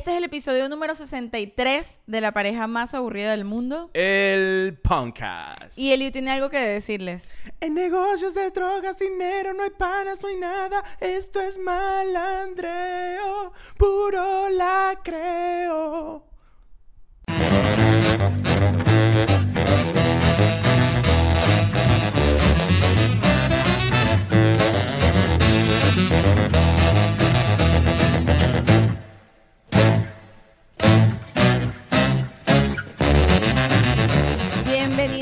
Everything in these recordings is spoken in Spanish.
este es el episodio número 63 de la pareja más aburrida del mundo. El podcast. Y Elio tiene algo que decirles. En negocios de drogas, dinero, no hay panas, no hay nada. Esto es malandreo, puro la creo.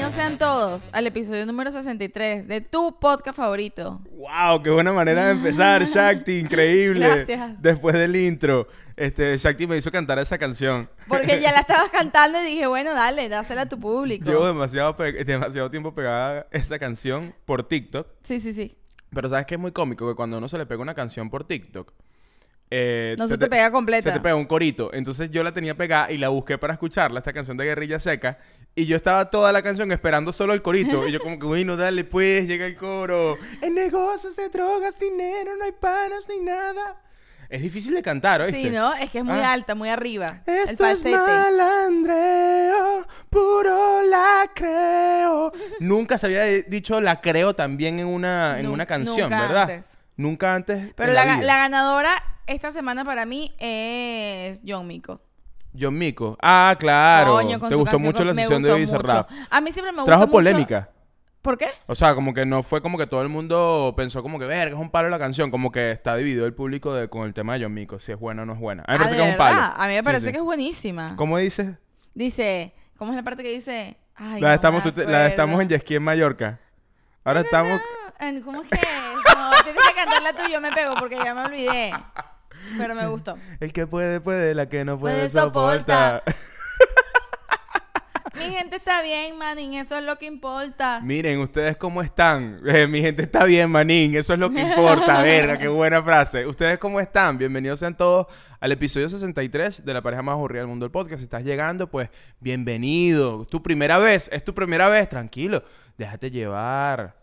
Bienvenidos sean todos al episodio número 63 de tu podcast favorito. Wow, qué buena manera de empezar, Shakti, increíble. Gracias. Después del intro, este Shakti me hizo cantar esa canción. Porque ya la estabas cantando y dije, bueno, dale, dásela a tu público. Llevo demasiado, demasiado tiempo pegada esa canción por TikTok. Sí, sí, sí. Pero sabes que es muy cómico que cuando uno se le pega una canción por TikTok. Eh, No se te pega completa. Se te pega un corito. Entonces yo la tenía pegada y la busqué para escucharla, esta canción de Guerrilla Seca. Y yo estaba toda la canción esperando solo el corito. y yo como que, bueno, dale pues, llega el coro. En negocios de drogas, dinero, no hay panas ni nada. Es difícil de cantar, ¿oíste? Sí, ¿no? Es que es muy Ah. alta, muy arriba. el Esto es falsete. malandreo, puro la creo. Nunca se había dicho la creo también en una, en una canción, nunca ¿verdad? antes. Nunca antes. Pero en la, la, ga- vida. la ganadora esta semana para mí es John Mico. John Mico. Ah, claro. Coño, con Te su gustó canción mucho la me sesión de Hoy mucho. Cerrado. A mí siempre me gusta Trajo mucho- polémica. ¿Por qué? O sea, como que no fue como que todo el mundo pensó como que, verga, es un palo la canción. Como que está dividido el público de, con el tema de John Mico, si es buena o no es buena. A mí me Ah, parece ¿de que es un palo. verdad? A mí me parece que es buenísima. ¿Cómo dices? Dice, ¿cómo es la parte que dice? Ay, la, no estamos, me tú te- la estamos en. Yesquí en Mallorca. Ahora estamos... En- ¿Cómo es que tú, yo me pego porque ya me olvidé. Pero me gustó. El que puede, puede, la que no puede, Puede, soporta. soporta. Mi gente está bien, manín, eso es lo que importa. Miren, ustedes cómo están. Eh, mi gente está bien, manín. Eso es lo que importa. Verga, qué buena frase. Ustedes cómo están. Bienvenidos sean todos al episodio 63 de la pareja más aburrida del mundo del podcast. Si estás llegando, pues bienvenido. Es tu primera vez. Es tu primera vez. Tranquilo. Déjate llevar.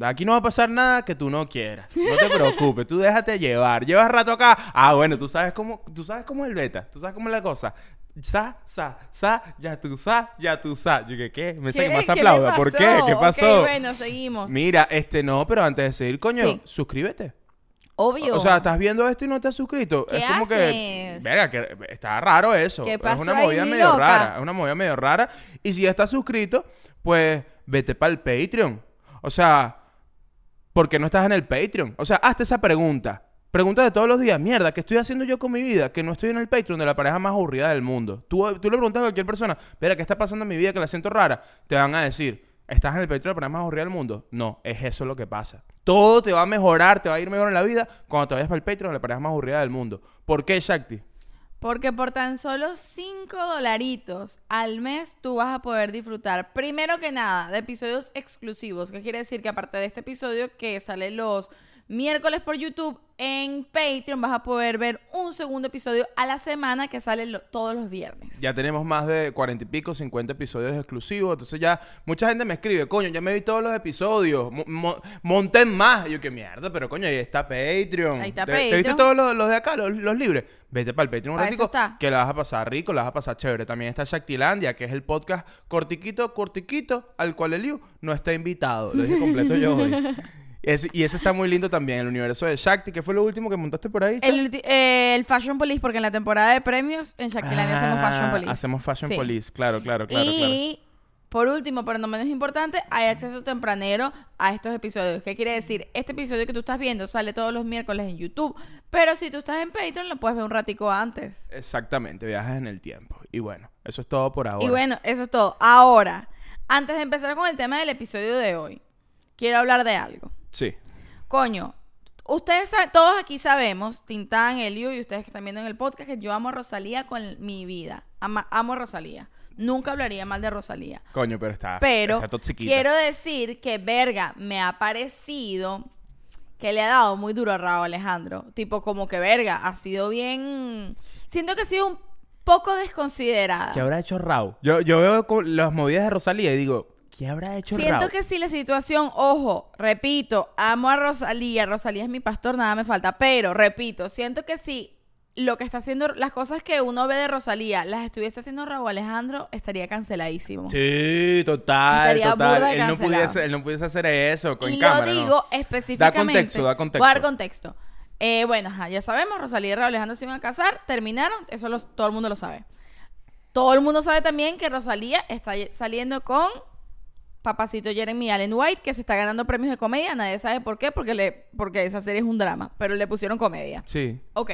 Aquí no va a pasar nada que tú no quieras. No te preocupes, tú déjate llevar. Llevas rato acá. Ah, bueno, tú sabes cómo, tú sabes cómo es el beta. Tú sabes cómo es la cosa. Sa, sa, sa, ya tú sa, ya tú sa. Yo que qué, me sé que más ¿Qué le aplauda. ¿Por qué? pasó? ¿Qué Ok, pasó? bueno, seguimos. Mira, este no, pero antes de seguir, coño, Sí. suscríbete. Obvio. O sea, estás viendo esto y no te has suscrito. ¿Qué es como que. Verga, que está raro eso. ¿Qué es pasó una ahí, movida medio loca? rara. Es una movida medio rara. Y si ya estás suscrito, pues vete para el Patreon. O sea, ¿por qué no estás en el Patreon? O sea, hazte esa pregunta. Pregunta de todos los días, mierda, ¿qué estoy haciendo yo con mi vida? Que no estoy en el Patreon de la pareja más aburrida del mundo. Tú, tú le preguntas a cualquier persona, mira, ¿qué está pasando en mi vida que la siento rara? Te van a decir, ¿estás en el Patreon de la pareja más aburrida del mundo? No, es eso lo que pasa. Todo te va a mejorar, te va a ir mejor en la vida cuando te vayas para el Patreon de la pareja más aburrida del mundo. ¿Por qué, Shakti? Porque por tan solo 5 dolaritos al mes tú vas a poder disfrutar, primero que nada, de episodios exclusivos. ¿Qué quiere decir? Que aparte de este episodio que sale los miércoles por YouTube, en Patreon vas a poder ver un segundo episodio a la semana que sale lo- todos los viernes. Ya tenemos más de cuarenta y pico, 50 episodios exclusivos. Entonces ya mucha gente me escribe, coño, ya me vi todos los episodios. mo- mo- monten más. Y yo, qué mierda, pero coño, ahí está Patreon. Ahí está ¿Te, te viste Patreon. todos los, los de acá, los, los libres? Vete para el Patreon un Pa' ratico, que la vas a pasar rico, la vas a pasar chévere. También está Shaktilandia, que es el podcast cortiquito, cortiquito, al cual Eliu no está invitado. Lo dije completo yo hoy. Y ese está muy lindo también, el universo de Shakti, que fue lo último que montaste por ahí. El, eh, el Fashion Police, porque en la temporada de premios en Shaquilandia hacemos Fashion Ah, Police. Hacemos Fashion Sí. Police, claro, claro, claro, claro. y por último, pero no menos importante, hay acceso tempranero a estos episodios. ¿Qué quiere decir? Este episodio que tú estás viendo sale todos los miércoles en YouTube, pero si tú estás en Patreon lo puedes ver un ratico antes. Exactamente, viajas en el tiempo. Y bueno, eso es todo por ahora. Y bueno, eso es todo. Ahora, antes de empezar con el tema del episodio de hoy, quiero hablar de algo. Sí. Coño, ustedes todos aquí sabemos, Tintán, Elio y ustedes que están viendo en el podcast, que yo amo a Rosalía con mi vida. Ama- amo a Rosalía. Nunca hablaría mal de Rosalía. Coño, pero está, Pero está quiero decir que, verga, me ha parecido que le ha dado muy duro a Raúl Alejandro. Tipo, como que, verga, ha sido bien... Siento que ha sido un poco desconsiderada. ¿Qué habrá hecho Rau? Yo, yo veo con las movidas de Rosalía y digo, ¿qué habrá hecho Siento que si la situación, ojo, repito, amo a Rosalía, Rosalía es mi pastor, nada me falta, pero repito, siento que si lo que está haciendo, las cosas que uno ve de Rosalía, las estuviese haciendo Raúl Alejandro, estaría canceladísimo. Sí, total, Estaría total. burda de Él no, cancelado. pudiese, él no pudiese hacer eso con y cámara, lo ¿no? digo específicamente. Da contexto, da contexto. Voy a dar contexto. Eh, bueno, ajá, ya sabemos, Rosalía y Raúl Alejandro se iban a casar, terminaron, eso los- todo el mundo lo sabe. Todo el mundo sabe también que Rosalía está saliendo con papacito Jeremy Allen White, que se está ganando premios de comedia, nadie sabe por qué, porque, le, porque esa serie es un drama, pero le pusieron comedia. Sí. Ok.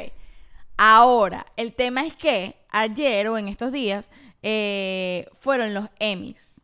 Ahora, el tema es que ayer o en estos días eh, fueron los Emmys.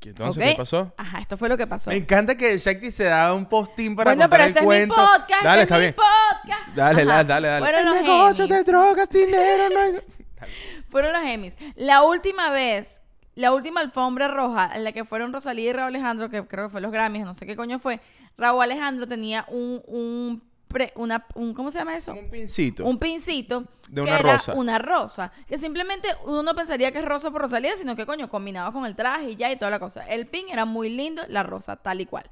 Entonces. ¿qué pasó? Ajá, esto fue lo que pasó. Me encanta que Shakti se da un postín para bueno, contar pero el este cuento. es mi podcast. dale, este está es bien. mi podcast. Dale, Ajá. dale, dale, dale. Fueron los El negocio Emmys. de drogas, dinero, no hay- Fueron los Emmys. La última vez, la última alfombra roja en la que fueron Rosalía y Raúl Alejandro, que creo que fue los Grammys, no sé qué coño fue, Raúl Alejandro tenía un, un, pre- una, un ¿cómo se llama eso? Un pincito. Un pincito De que una era rosa. una rosa. Que simplemente uno no pensaría que es rosa por Rosalía, sino que coño, combinado con el traje y ya y toda la cosa. El pin era muy lindo, la rosa tal y cual.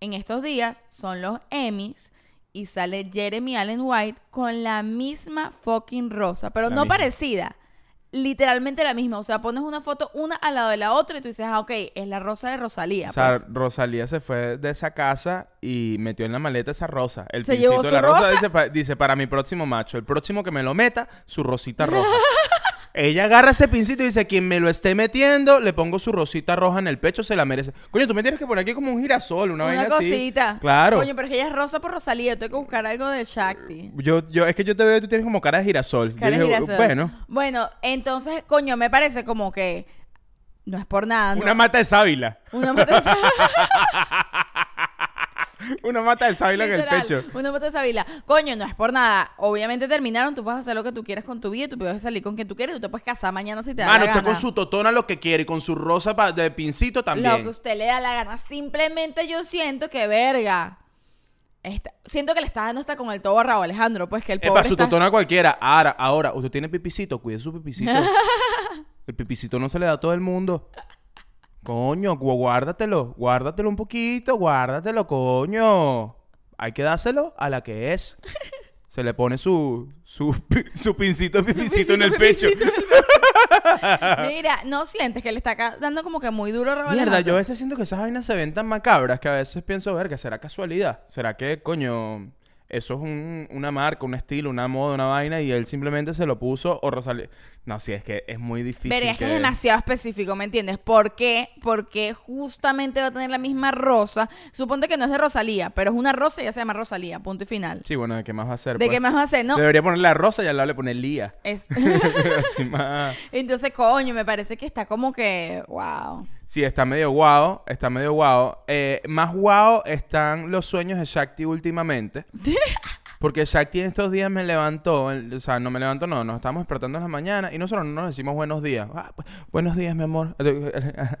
En estos días son los Emmys y sale Jeremy Allen White con la misma fucking rosa, pero La no misma. parecida. Literalmente la misma. O sea, pones una foto una al lado de la otra y tú dices, ah, ok, es la rosa de Rosalía. O sea, pues. Rosalía se fue de esa casa y metió en la maleta esa rosa. El ¿Se llevó de la rosa, rosa? Dice, dice, para mi próximo macho. El próximo que me lo meta, su rosita roja. Ella agarra ese pincito y dice, quien me lo esté metiendo, le pongo su rosita roja en el pecho, se la merece. Coño, tú me tienes que poner aquí como un girasol, una, Una vaina así. cosita. Claro. Coño, pero es que ella es rosa por Rosalía. Tengo que buscar algo de Shakti. Yo, yo, es que yo te veo, tú tienes como cara de girasol. Yo Cara de dije, girasol. Bueno, Bueno, entonces, coño, me parece como que no es por nada. ¿no? una mata de sábila. Una mata de Una mata de sábila en el pecho. Una mata de sábila. Coño, no es por nada. Obviamente terminaron, tú puedes hacer lo que tú quieras con tu vida, tú puedes salir con quien tú quieres, tú te puedes casar mañana si te da Mano, la usted gana. con su totona lo que quiere y con su rosa de pincito Lo también. que usted le da la gana. Simplemente yo siento que, verga. está- siento que le está dando hasta con el tobo a Raúl Alejandro, pues que el Es pobre para su está- totona cualquiera. Ahora, ahora, usted tiene pipicito, cuide su pipicito. el pipicito no se le da a todo el mundo. Coño, gu- guárdatelo, guárdatelo un poquito, guárdatelo, coño. Hay que dárselo a la que es. Se le pone su, su, su pincito de pipicito en el pecho. Mira, ¿no sientes que le está ca- dando como que muy duro Raúl Mierda, yo a veces siento que esas vainas se ven tan macabras que a veces pienso, verga, ¿será casualidad? ¿Será que, coño, eso es un- una marca, un estilo, una moda, una vaina y él simplemente se lo puso o Rosalía? No, sí, es que es muy difícil. Verga, es que es demasiado específico, ¿me entiendes? ¿Por qué? Porque justamente va a tener la misma rosa. Suponte que no es de Rosalía, pero es una rosa y ya se llama Rosalía, punto y final. Sí, bueno, ¿de qué más va a ser? ¿De pues? qué más va a hacer? No, Debería ponerle la rosa y al lado le pone Lía. es... Así más... Entonces, coño, me parece que está como que... Wow. Sí, está medio guau, está medio guau. Eh, más guau están los sueños de Shakti últimamente. Porque Shakti en estos días me levantó, el- o sea, no me levantó, no, nos estamos despertando en la mañana y nosotros no nos decimos buenos días. Ah, bu- buenos días, mi amor.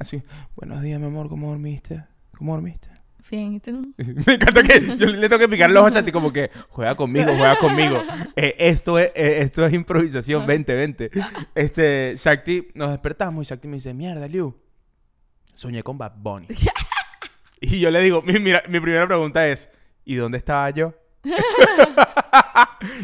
Así, buenos días, mi amor, ¿cómo dormiste? ¿Cómo dormiste? Bien, ¿y tú? Me encanta que yo le tengo que picar los ojos a Shakti como que juega conmigo, juega conmigo. Eh, esto, es, eh, esto es improvisación, vente, vente. Este, Shakti, nos despertamos y Shakti me dice, mierda, Liu, soñé con Bad Bunny. y yo le digo, mi, mi primera pregunta es, ¿y dónde estaba yo?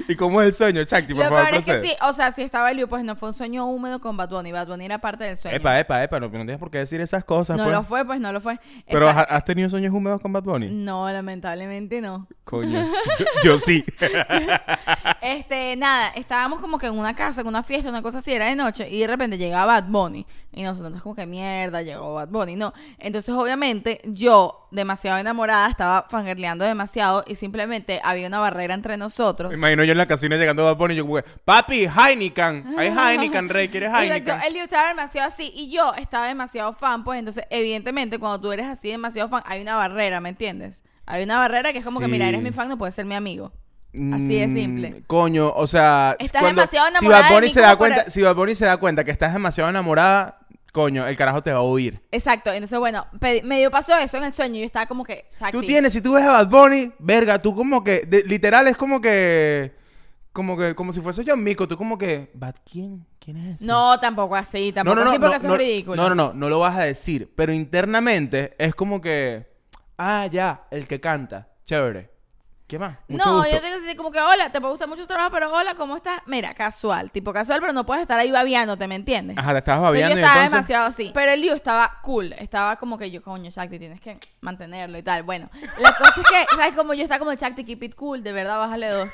¿Y cómo es el sueño, Shakti? Por Lo favor, peor es que procede. sí, o sea, si estaba Liu, pues no fue un sueño húmedo con Bad Bunny. Bad Bunny era parte del sueño. Epa, epa, epa, no, no tienes por qué decir esas cosas, no pues. lo fue, pues no lo fue. Pero Está- ¿has has tenido sueños húmedos con Bad Bunny? No, lamentablemente no. Coño, yo, yo sí. Este, nada, estábamos como que en una casa, en una fiesta, una cosa así, era de noche, y de repente llegaba Bad Bunny. Y nosotros como que mierda, llegó Bad Bunny, no. Entonces, obviamente, yo, demasiado enamorada, estaba fangirleando demasiado y simplemente había una barrera entre nosotros. Imagino yo en la casina llegando a Bad Bunny y yo como papi, Heineken. Hay Heineken, Rey, ¿quieres Heineken? Exacto, él estaba demasiado así y yo estaba demasiado fan, pues entonces evidentemente cuando tú eres así demasiado fan hay una barrera, ¿me entiendes? Hay una barrera que es como que, mira, eres mi fan, no puedes ser mi amigo. Así de Mm, simple. Coño, o sea, Estás cuando- demasiado si enamorada Bad de Bunny mí se da cuenta, si Bad Bunny se da cuenta que estás demasiado enamorada, coño, el carajo te va a huir. Exacto, entonces bueno, medio pasó eso en el sueño y yo estaba como que... Tú tienes, si tú ves a Bad Bunny, verga, tú como que, de- literal es como que, como que, como si fuese John Mico, tú como que, ¿Bad quién? ¿Quién es ese? No, tampoco así, tampoco así porque eso no, es ridículo. No, no, no, no lo vas a decir. Pero internamente es como que, ah, ya, el que canta, chévere. ¿Qué más? Mucho No, gusto. yo tengo que decir como que hola, te puede gustar mucho tu trabajo, pero hola, ¿cómo estás? Mira, casual, tipo casual, pero no puedes estar ahí babiándote, ¿me entiendes? Ajá, te estabas babeando yo y estaba entonces... demasiado así. Pero el Liu estaba cool. Estaba como que yo, coño, Shakti, tienes que mantenerlo y tal. Bueno, la cosa es que, ¿sabes? Como yo estaba como Shakti, keep it cool, de verdad, bájale dos.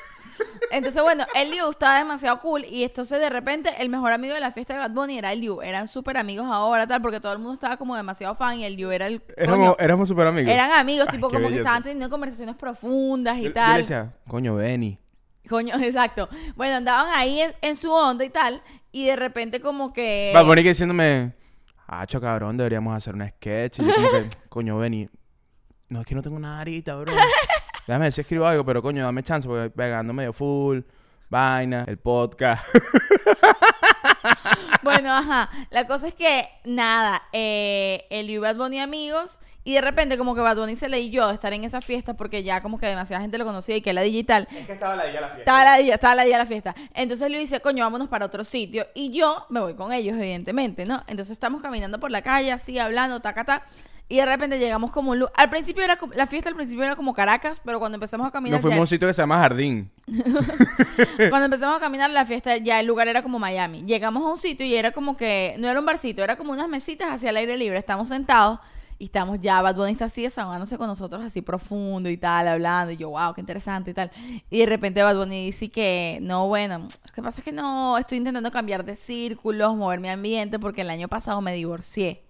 Entonces, bueno, el Liu estaba demasiado cool. Y entonces, de repente, el mejor amigo de la fiesta de Bad Bunny era el Liu. Eran súper amigos ahora, tal, porque todo el mundo estaba como demasiado fan. Y el Liu era el. Éramos, éramos súper amigos. eran amigos, tipo, como que belleza. estaban teniendo conversaciones profundas y Yo- yo tal. le decía, coño, Benny. Coño, exacto. Bueno, andaban ahí en, en su onda y tal. Y de repente, como que. Bad Bunny que diciéndome, hacho cabrón, deberíamos hacer un sketch. Y yo como que, coño, Benny, no es que no tengo nada ahorita, bro. Déjame ver si escribo algo, pero coño, dame chance porque pegando medio full, vaina, el podcast. Bueno, ajá. La cosa es que, nada, eh, el y Bad Bunny amigos. Y de repente, como que Bad Bunny se leyó de estar en esa fiesta porque ya como que demasiada gente lo conocía y que era digital. Es que estaba la día la fiesta. Estaba la día, estaba la día de la fiesta. Entonces le dice, coño, vámonos para otro sitio. Y yo me voy con ellos, evidentemente, ¿no? Entonces estamos caminando por la calle, así, hablando, taca, ta. Y de repente llegamos como un lu- Al principio era como... La fiesta al principio era como Caracas, pero cuando empezamos a caminar... Nos fuimos a un sitio que se llama Jardín. cuando empezamos a caminar la fiesta, ya el lugar era como Miami. Llegamos a un sitio y era como que, no era un barcito, era como unas mesitas hacia el aire libre. Estamos sentados y estamos ya, Bad Bunny está así desahogándose con nosotros así profundo y tal, hablando. Y yo, wow, qué interesante y tal. Y de repente Bad Bunny dice que, no, bueno, lo que pasa es que no, estoy intentando cambiar de círculos, mover mi ambiente porque el año pasado me divorcié.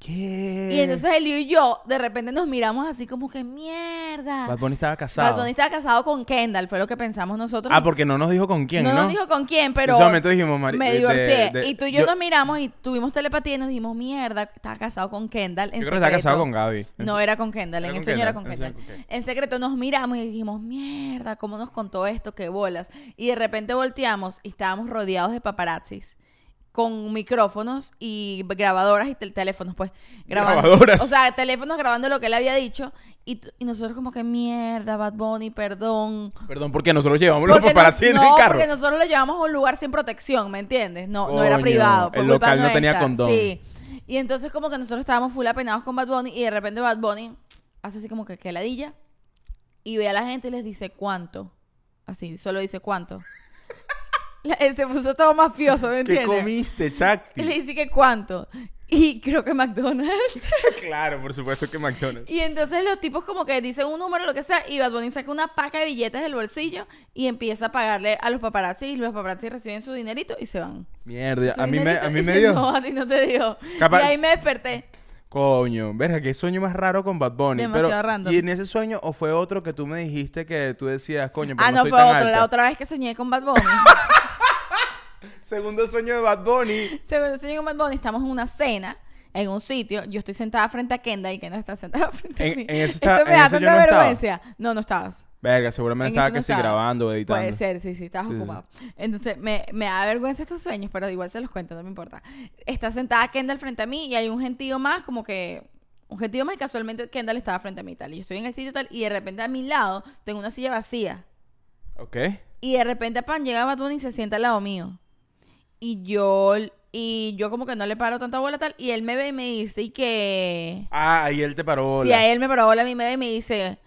¿Qué? Y entonces él y yo de repente nos miramos así como que, mierda. Bad Bunny estaba casado. Bad Bunny estaba casado con Kendall, fue lo que pensamos nosotros. Ah, porque no nos dijo con quién, no, ¿no? nos dijo con quién, pero En ese momento dijimos, Mari- me divorcié. de- y tú y yo, yo- nos miramos y tuvimos telepatía y nos dijimos, mierda, estaba casado con Kendall. En Yo creo que estaba secreto". casado con Gaby. No era con Kendall, Era en el con sueño era Kendall, con en el Kendall. sueño, ok. En secreto nos miramos y dijimos, mierda, ¿cómo nos contó esto? Qué bolas. Y de repente volteamos y estábamos rodeados de paparazzis. Con micrófonos y grabadoras y tel- teléfonos, pues. Grabando. Grabadoras. O sea, teléfonos grabando lo que él había dicho. Y, y nosotros como que mierda, Bad Bunny, perdón. Perdón, porque nosotros llevamos los paparazzi en no, el carro. porque nosotros lo llevamos a un lugar sin protección, ¿me entiendes? No, no era privado. Fue el culpa local no tenía condón. Sí. Y entonces como que nosotros estábamos full apenados con Bad Bunny y de repente Bad Bunny hace así como que que ladilla y ve a la gente y les dice cuánto. Así, solo dice cuánto. Se puso todo mafioso, ¿me ¿Qué entiendes? comiste, Y le Chacti? dice que cuánto. Y creo que McDonald's. claro, por supuesto que McDonald's. Y entonces los tipos como que dicen un número, lo que sea, y Bad Bunny saca una paca de billetes del bolsillo y empieza a pagarle a los paparazzi y los paparazzi reciben su dinerito y se van. Mierda, Su a mí me, a mí me dio... No, a ti no te dio. Capaz- Y ahí me desperté. Coño, verga, qué sueño más raro con Bad Bunny. Demasiado Pero, random. ¿Y en ese sueño o fue otro que tú me dijiste que tú decías, coño, pero Ah, no, no, soy fue tan otro. alta? La otra vez que soñé con Bad Bunny. Segundo sueño de Bad Bunny. Segundo soñé con Bad Bunny. Estamos en una cena. En un sitio, yo estoy sentada frente a Kendall y Kendall está sentada frente a mí. en está- Esto me en da tanta no estaba. vergüenza. No, no estabas. Verga, seguramente En estaba que no sí estaba. grabando, editando. Puede ser, sí, sí, estabas Sí, sí. ocupado. Entonces, me, me da vergüenza estos sueños, pero igual se los cuento, no me importa. Está sentada Kendall frente a mí y hay un gentío más, como que. Un gentío más y casualmente Kendall estaba frente a mí tal. Y yo estoy en el sitio y tal, y de repente a mi lado tengo una silla vacía. Ok. Y de repente, pan, llega Bad Bunny y se sienta al lado mío. Y yo, y yo como que no le paro tanta bola tal. Y él me ve y me dice, y que... Ah, ahí él te paró. Si bola. a él me paró bola, a mí me ve y me dice,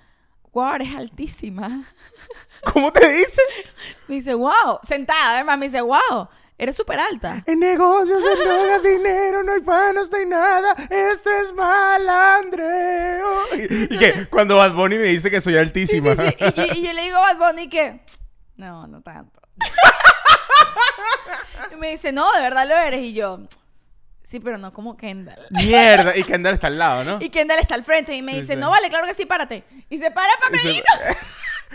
wow, eres altísima. ¿Cómo te dice? Me dice, wow, sentada, además me dice, wow, eres súper alta. En negocios, en drogas, dinero, no hay panos, no hay nada. Esto es malandreo. Y, y que cuando Bad Bunny me dice que soy Sí, altísima. sí, sí. Y, yo- y yo le digo a Bad Bunny que, no, no tanto. y me dice, no, de verdad lo eres. Y yo, sí, pero no como Kendall. Mierda. Y Kendall está al lado, ¿no? Y Kendall está al frente y me dice, sí. no vale, claro que sí, párate. Y se para para Y se- medir.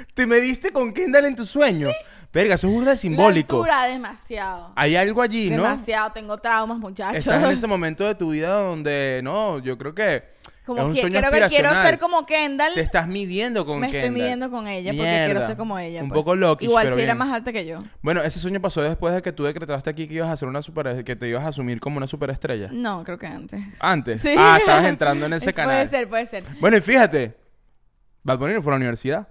¿Te mediste con Kendall en tu sueño? Verga, eso es burda La simbólico. altura, demasiado. Hay algo allí, ¿no? Demasiado, tengo traumas, muchachos. Estás en ese momento de tu vida donde, no, yo creo que Como es un que- sueño creo que quiero ser como Kendall. te estás midiendo con me Kendall. estoy midiendo con ella porque Mierda. quiero ser como ella. Un pues. poco loquish, Igual pero si era más alta que yo. Bueno, ese sueño pasó después de que tú decretaste aquí que ibas a ser una super... que te ibas a asumir como una superestrella. No, creo que antes. Antes. Sí. Ah, estabas entrando en ese Es- canal. Puede ser, puede ser. Bueno, y fíjate, Bad Bunny no fue a la universidad.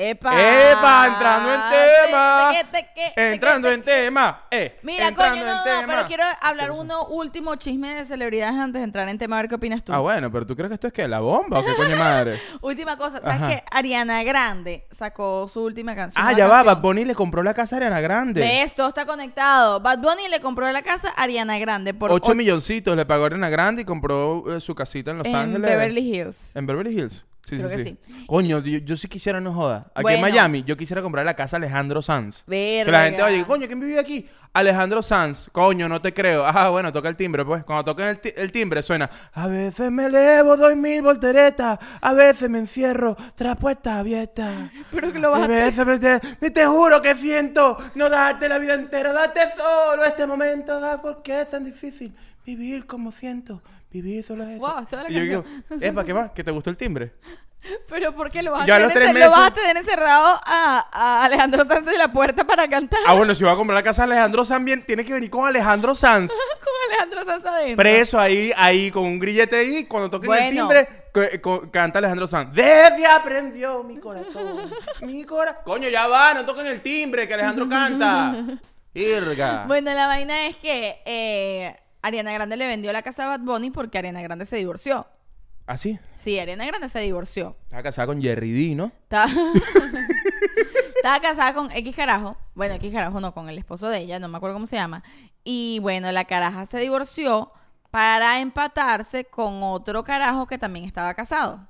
¡Epa! ¡Epa! Entrando en tema. Te- te- te- te- Entrando en tema. Eh, Mira, coño, en no, no, pero quiero hablar ¿Qué uno último chisme de celebridades antes de entrar en tema, a ver qué opinas tú. Ah, bueno, pero tú crees que esto es que la bomba o qué coño madre. Última cosa, ¿sabes Ajá. que Ariana Grande sacó su última canción? ah, ya va. Bad Bunny le compró la casa a Ariana Grande. ¿Ves? Todo está conectado. Bad Bunny le compró la casa a Ariana Grande por 8 ocho- milloncitos le pagó a Ariana Grande y compró eh, su casita en Los en Ángeles. Beverly Hills. En Beverly Hills. Sí, Creo sí, que sí. Coño, yo, yo sí quisiera, no joda. Aquí Bueno. en Miami, yo quisiera comprar la casa Alejandro Sanz. Que Verga. la gente oye, coño, ¿quién vive aquí? Alejandro Sanz. Coño, no te creo. Ah, bueno, toca el timbre, pues. Cuando toquen el, el timbre suena. A veces me elevo, doy mil volteretas. A veces me encierro tras puertas abiertas. Pero que lo A vas a... veces me te, me te juro que siento no darte la vida entera, darte solo este momento. Ah, ¿Por qué es tan difícil vivir como siento? Vivir solo es eso. Wow, toda la y yo digo, ¿qué más? ¿Que te gustó el timbre? Pero ¿por qué lo vas a, tener, los lo vas a tener encerrado a, a Alejandro Sanz en la puerta para cantar? Ah, bueno, si va a comprar la casa de Alejandro Sanz, bien, tiene que venir con Alejandro Sanz. con Alejandro Sanz adentro. Preso ahí, ahí, con un grillete ahí. Cuando toquen el timbre, canta Alejandro Sanz. Desde aprendió mi corazón. mi corazón. Coño, ya va, no toquen el timbre, que Alejandro canta. Irga. Bueno, la vaina es que eh, Ariana Grande le vendió la casa a Bad Bunny porque Ariana Grande se divorció. ¿Ah, sí? Sí, Ariana Grande se divorció. Estaba casada con Jerry D, ¿no? Estaba... Estaba casada con X carajo. Bueno, X carajo no, con el esposo de ella, no me acuerdo cómo se llama. Y bueno, la caraja se divorció para empatarse con otro carajo que también estaba casado.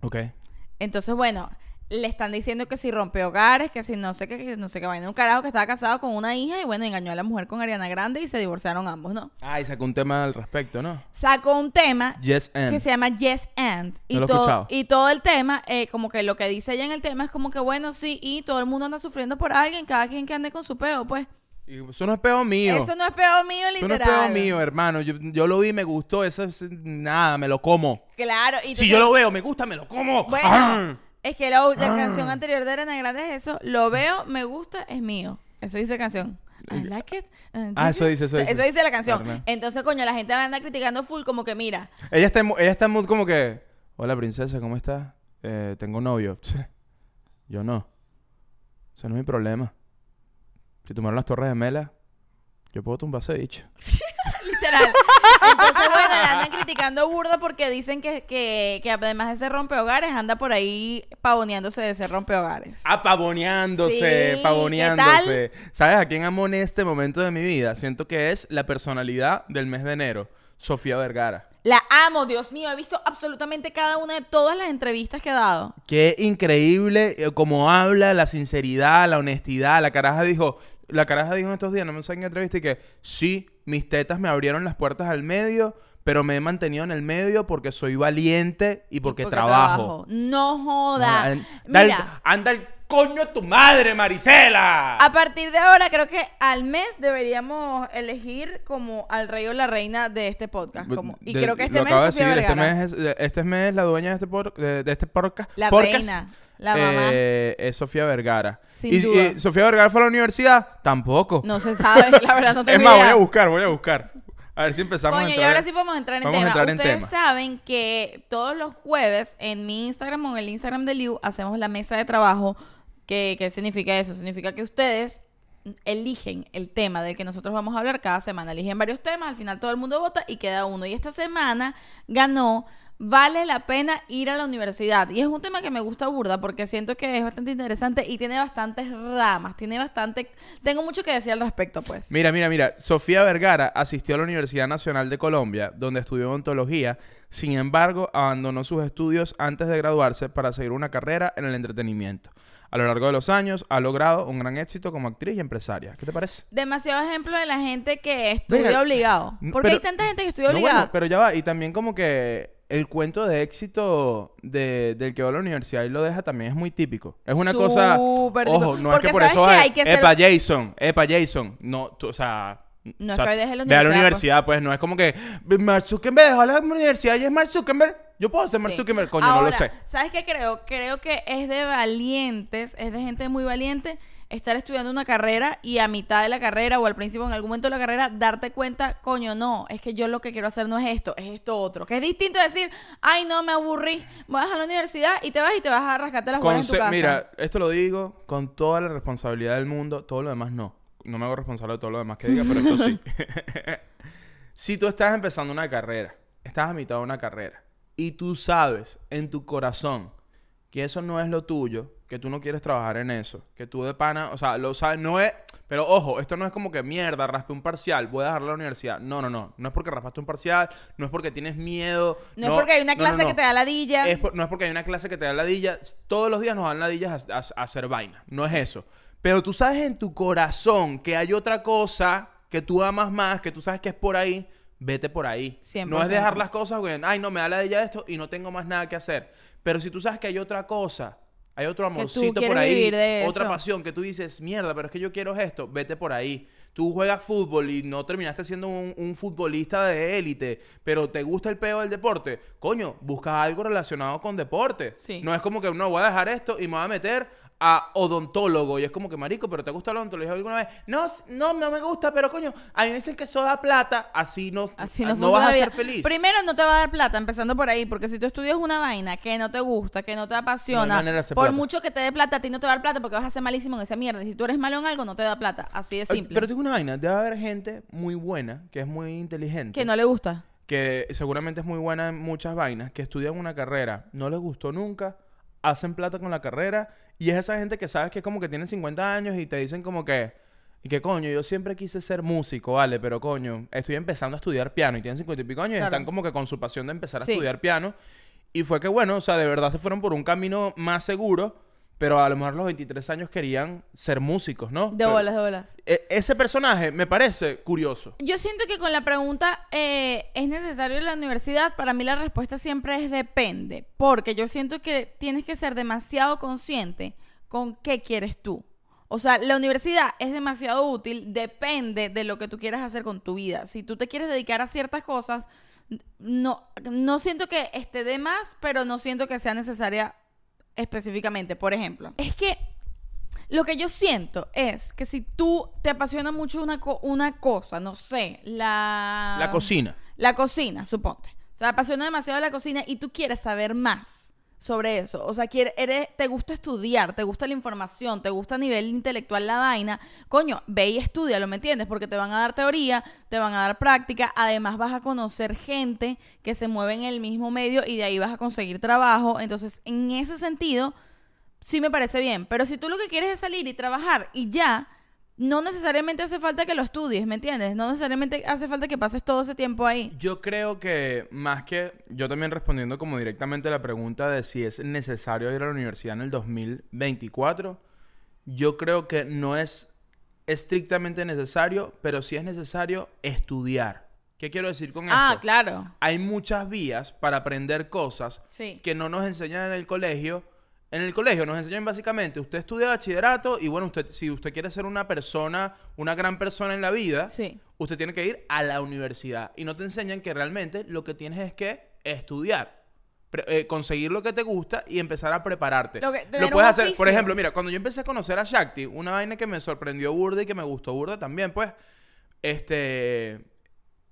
Ok. Entonces, bueno, le están diciendo que si rompe hogares, que si no sé qué, que no sé qué vaina. Un carajo que estaba casado con una hija y bueno, engañó a la mujer con Ariana Grande y se divorciaron ambos, ¿no? Ah, y sacó un tema al respecto, ¿no? Sacó un tema Yes and. que se llama Yes and. Y, No lo he todo, y todo el tema, eh, como que lo que dice ella en el tema es como que bueno, sí, y todo el mundo anda sufriendo por alguien, cada quien que ande con su peo, pues. Y Eso no es peo mío. Eso no es peo mío, Eso no literal. es peo mío, hermano. Yo, yo lo vi, me gustó. Eso es nada, me lo como. Claro. Y Si yo lo veo, me gusta, me lo como. Bueno, Ah. Es que la, la Ah. canción anterior de Ariana Grande es eso. Lo veo, me gusta, es mío. Eso dice la canción. I like it. uh, Ah, eso dice, eso dice. Eso dice la canción. Claro. Entonces, coño, la gente la anda criticando full como que mira. Ella está, en, ella está en mood como que, hola princesa, ¿cómo estás? Eh, tengo novio. Yo no. Ese no es mi problema. Si tomaron las torres gemelas, yo puedo tumbar ese bicho. Literal. Entonces, bueno, la andan criticando burda porque dicen que, que, que además de ser rompehogares, anda por ahí pavoneándose de ser rompehogares. Ah, pavoneándose, Sí, pavoneándose. ¿Sabes a quién amo en este momento de mi vida? Siento que es la personalidad del mes de enero. Sofía Vergara. La amo, Dios mío. He visto absolutamente cada una de todas las entrevistas que ha dado. Qué increíble eh, como habla, la sinceridad, la honestidad. La caraja dijo, la caraja dijo en estos días, no me en qué entrevista, y que sí, mis tetas me abrieron las puertas al medio, pero me he mantenido en el medio porque soy valiente y porque, trabajo. No joda. Anda, anda Mira. el- anda el coño de tu madre, Marisela. A partir de ahora, creo que al mes deberíamos elegir como al rey o la reina de este podcast. Como, y De- creo que este mes de decir, este mes, es, este mes la dueña de este, por- de, de este podcast. La podcast, reina, la mamá. eh, es Sofía Vergara. Sin y, duda. y Sofía Vergara fue a la universidad? Tampoco. No se sabe, la verdad no es tengo más, voy a buscar, voy a buscar. A ver si empezamos a Coño, y entrar. ahora sí podemos entrar en Vamos a tema. en Ustedes tema. saben que todos los jueves en mi Instagram o en el Instagram de Liu hacemos la mesa de trabajo. ¿Qué, qué significa eso? Significa que ustedes eligen el tema del que nosotros vamos a hablar cada semana. Eligen varios temas, al final todo el mundo vota y queda uno. Y esta semana ganó Vale la pena ir a la universidad. Y es un tema que me gusta burda porque siento que es bastante interesante y tiene bastantes ramas, tiene bastante... Tengo mucho que decir al respecto, pues. Mira, mira, mira. Sofía Vergara asistió a la Universidad Nacional de Colombia, donde estudió ontología. Sin embargo, abandonó sus estudios antes de graduarse para seguir una carrera en el entretenimiento. A lo largo de los años, ha logrado un gran éxito como actriz y empresaria. ¿Qué te parece? Demasiado ejemplo de la gente que estudia Venga, obligado. Porque pero- hay tanta gente que estudia No, bueno, pero ya va. Y también como que el cuento de éxito de, del que va a la universidad y lo deja también es muy típico. Es una cosa... Súper típico. Ojo, no Porque es que por ¿sabes eso. Hay que ser- Epa, Jason. Epa, Jason. No, tú, o sea... No o es que deje la Ve a la universidad, universidad, pues. No es como que... Mark Zuckerberg dejó la universidad y es Mark Zuckerberg. Yo puedo ser Mark Sí. Zuckerberg. Coño, no lo sé. ¿Sabes qué creo? Creo que es de valientes, es de gente muy valiente estar estudiando una carrera y a mitad de la carrera o al principio, en algún momento de la carrera, darte cuenta, coño, no, es que yo lo que quiero hacer no es esto, es esto otro. Que es distinto decir, ay, no, me aburrí, voy a la universidad y te vas y te vas a rascarte las bolas en tu casa. Mira, esto lo digo con toda la responsabilidad del mundo, todo lo demás no. No me hago responsable de todo lo demás que diga, pero esto sí. si tú estás empezando una carrera, estás a mitad de una carrera, y tú sabes en tu corazón que eso no es lo tuyo, que tú no quieres trabajar en eso, que tú de pana, o sea, lo sabes, no es, pero ojo, esto no es como que mierda, raspé un parcial, voy a dejar la universidad. No, no, no, no es porque raspaste un parcial, no es porque tienes miedo. no, es porque hay una no, clase no. que te da ladilla. Es por- no es porque hay una clase que te da ladilla. Todos los días nos dan ladillas a, a- a hacer vaina. No es eso. Pero tú sabes en tu corazón que hay otra cosa que tú amas más, que tú sabes que es por ahí. Vete por ahí. 100%. No es dejar las cosas, güey. Ay, no, me da ladilla esto y no tengo más nada que hacer. Pero si tú sabes que hay otra cosa, hay otro amorcito por ahí, vivir de otra pasión que tú dices, mierda, pero es que yo quiero esto, vete por ahí. Tú juegas fútbol y no terminaste siendo un, un futbolista de élite, pero te gusta el peo del deporte. Coño, busca algo relacionado con deporte. Sí. No es como que no voy a dejar esto y me voy a meter a odontólogo. Y es como que, marico, pero ¿te gusta el odontología alguna vez? No, no, no me gusta, pero coño, a mí me dicen que eso da plata. Así no, Así no, no funciona vas a la ser feliz. Primero, no te va a dar plata, empezando por ahí, porque si tú estudias una vaina que no te gusta, que no te No apasiona, hacer por plata. mucho que te dé plata, a ti no te va a dar plata porque vas a ser malísimo en esa mierda. Si tú eres malo en algo, no te da plata. Así de simple. Pero tengo una vaina, debe haber gente muy buena, que es muy inteligente. que no le gusta. que seguramente es muy buena en muchas vainas, que estudian una carrera, no les gustó nunca, hacen plata con la carrera, y es esa gente que sabes que es como que tienen 50 años y te dicen como que, y que coño, yo siempre quise ser músico, vale, pero coño, estoy empezando a estudiar piano y tienen 50 y pico años y Claro. están como que con su pasión de empezar a Sí. estudiar piano. Y fue que bueno, o sea, de verdad se fueron por un camino más seguro, pero a lo mejor a los 23 años querían ser músicos, ¿no? De Pero- bolas, de bolas. e- ese personaje me parece curioso. Yo siento que con la pregunta, eh, ¿es necesario la universidad? Para mí la respuesta siempre es depende, porque yo siento que tienes que ser demasiado consciente con qué quieres tú. O sea, la universidad es demasiado útil, depende de lo que tú quieras hacer con tu vida. Si tú te quieres dedicar a ciertas cosas, no, no siento que esté de más, pero no siento que sea necesaria específicamente. Por ejemplo, es que lo que yo siento es que si tú te apasiona mucho una, co- una cosa, no sé, la... La cocina. La cocina, suponte. O sea, te apasiona demasiado la cocina y tú quieres saber más sobre eso. O sea, eres, te gusta estudiar, te gusta la información, te gusta a nivel intelectual la vaina. Coño, ve y estudia, ¿me entiendes? Porque te van a dar teoría, te van a dar práctica. Además, vas a conocer gente que se mueve en el mismo medio y de ahí vas a conseguir trabajo. Entonces, en ese sentido, sí me parece bien. Pero si tú lo que quieres es salir y trabajar y ya, no necesariamente hace falta que lo estudies, ¿me entiendes? No necesariamente hace falta que pases todo ese tiempo ahí. Yo creo que más que yo también respondiendo como directamente a la pregunta de si es necesario ir a la universidad en el 2024, yo creo que no es estrictamente necesario, pero sí es necesario estudiar. ¿Qué quiero decir con Ah, esto? claro. Hay muchas vías para aprender cosas Sí. que no nos enseñan en el colegio. En el colegio nos enseñan básicamente, usted estudia bachillerato y bueno, usted si usted quiere ser una persona, una gran persona en la vida, Sí. usted tiene que ir a la universidad y no te enseñan que realmente lo que tienes es que estudiar, eh, conseguir lo que te gusta y empezar a prepararte. Lo que- un puedes hacer, por ejemplo, mira, cuando yo empecé a conocer a Shakti, una vaina que me sorprendió burda y que me gustó burda también, pues, este,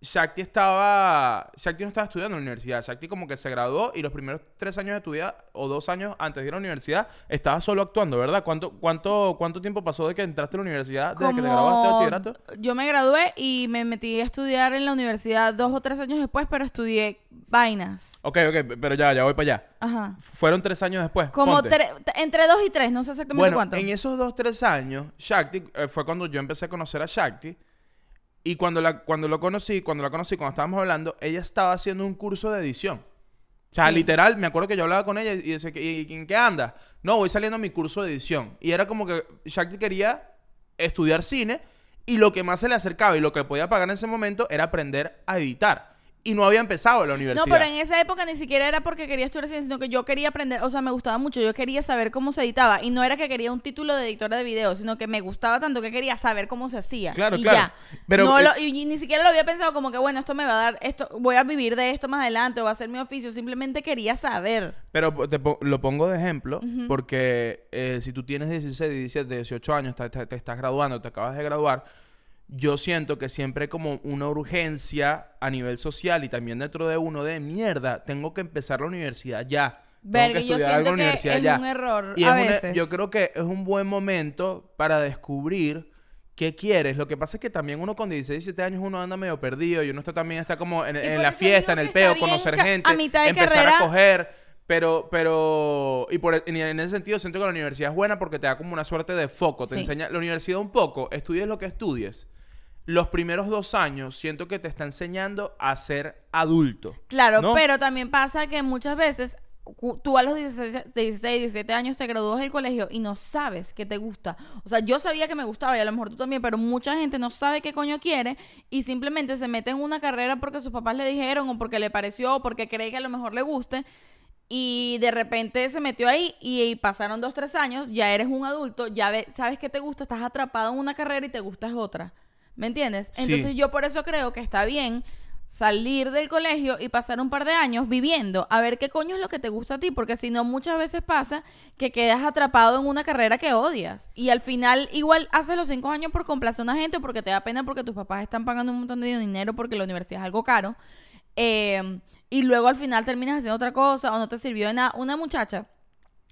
Shakti estaba, Shakti no estaba estudiando en la universidad, Shakti como que se graduó y los primeros tres años de tu vida o dos años antes de ir a la universidad estaba solo actuando, ¿verdad? ¿Cuánto, cuánto, cuánto tiempo pasó de que entraste a la universidad, desde que te graduaste de bachillerato? yo me gradué y me metí a estudiar en la universidad dos o tres años después, pero estudié vainas. Ok, ok, pero ya, ya voy para allá. Ajá. Fueron tres años después. Como tre- entre dos y tres, no sé exactamente Bueno, cuánto. en esos dos, tres años, Shakti, eh, fue cuando yo empecé a conocer a Shakti. Y cuando, la, cuando lo conocí, cuando la conocí, cuando estábamos hablando, ella estaba haciendo un curso de edición. O sea, Sí. literal, me acuerdo que yo hablaba con ella y decía, que, ¿y en qué anda? No, voy saliendo a mi curso de edición. Y era como que Shakti quería estudiar cine y lo que más se le acercaba y lo que podía pagar en ese momento era aprender a editar. Y no había empezado la universidad. No, pero en esa época ni siquiera era porque quería estudiar ciencia, sino que yo quería aprender, o sea, me gustaba mucho, yo quería saber cómo se editaba. Y no era que quería un título de editora de video, sino que me gustaba tanto que quería saber cómo se hacía. Claro, y claro. ya. Pero, No eh, lo- y ni siquiera lo había pensado como que, bueno, esto me va a dar, esto, voy a vivir de esto más adelante, o va a ser mi oficio. Simplemente quería saber. Pero te po- lo pongo de ejemplo porque eh, si tú tienes 16, 17, 18 años, te, te- te estás graduando, te acabas de graduar, yo siento que siempre como una urgencia a nivel social y también dentro de uno de mierda, tengo que empezar la universidad ya. Tengo Verga, yo estudiar algo siento en la que universidad es ya. un error Y a una- veces. yo creo que es un buen momento para descubrir qué quieres. Lo que pasa es que también uno con 16, 17 años uno anda medio perdido y uno está también está como en, la fiesta, en el peo, conocer gente, a mitad de empezar carrera- a coger. Pero, pero, y por, e, en, en ese sentido siento que la universidad es buena porque te da como una suerte de foco. Te Sí. enseña la universidad un poco, estudies lo que estudies. Los primeros dos años siento que te está enseñando a ser adulto. Claro, ¿no? pero también pasa que muchas veces tú a los 16, 16, 17 años te gradúas del colegio y no sabes qué te gusta. O sea, yo sabía que me gustaba y a lo mejor tú también, pero mucha gente no sabe qué coño quiere y simplemente se mete en una carrera porque sus papás le dijeron o porque le pareció o porque cree que a lo mejor le guste. Y de repente se metió ahí y, y pasaron dos, tres años, ya eres un adulto, ya ve- sabes qué te gusta, estás atrapado en una carrera y te gusta es otra. ¿Me entiendes? Sí. Entonces yo por eso creo que está bien salir del colegio y pasar un par de años viviendo a ver qué coño es lo que te gusta a ti, porque si no muchas veces pasa que quedas atrapado en una carrera que odias y al final igual haces los cinco años por complacer a una gente porque te da pena porque tus papás están pagando un montón de dinero porque la universidad es algo caro eh, y luego al final terminas haciendo otra cosa o no te sirvió de nada. Una muchacha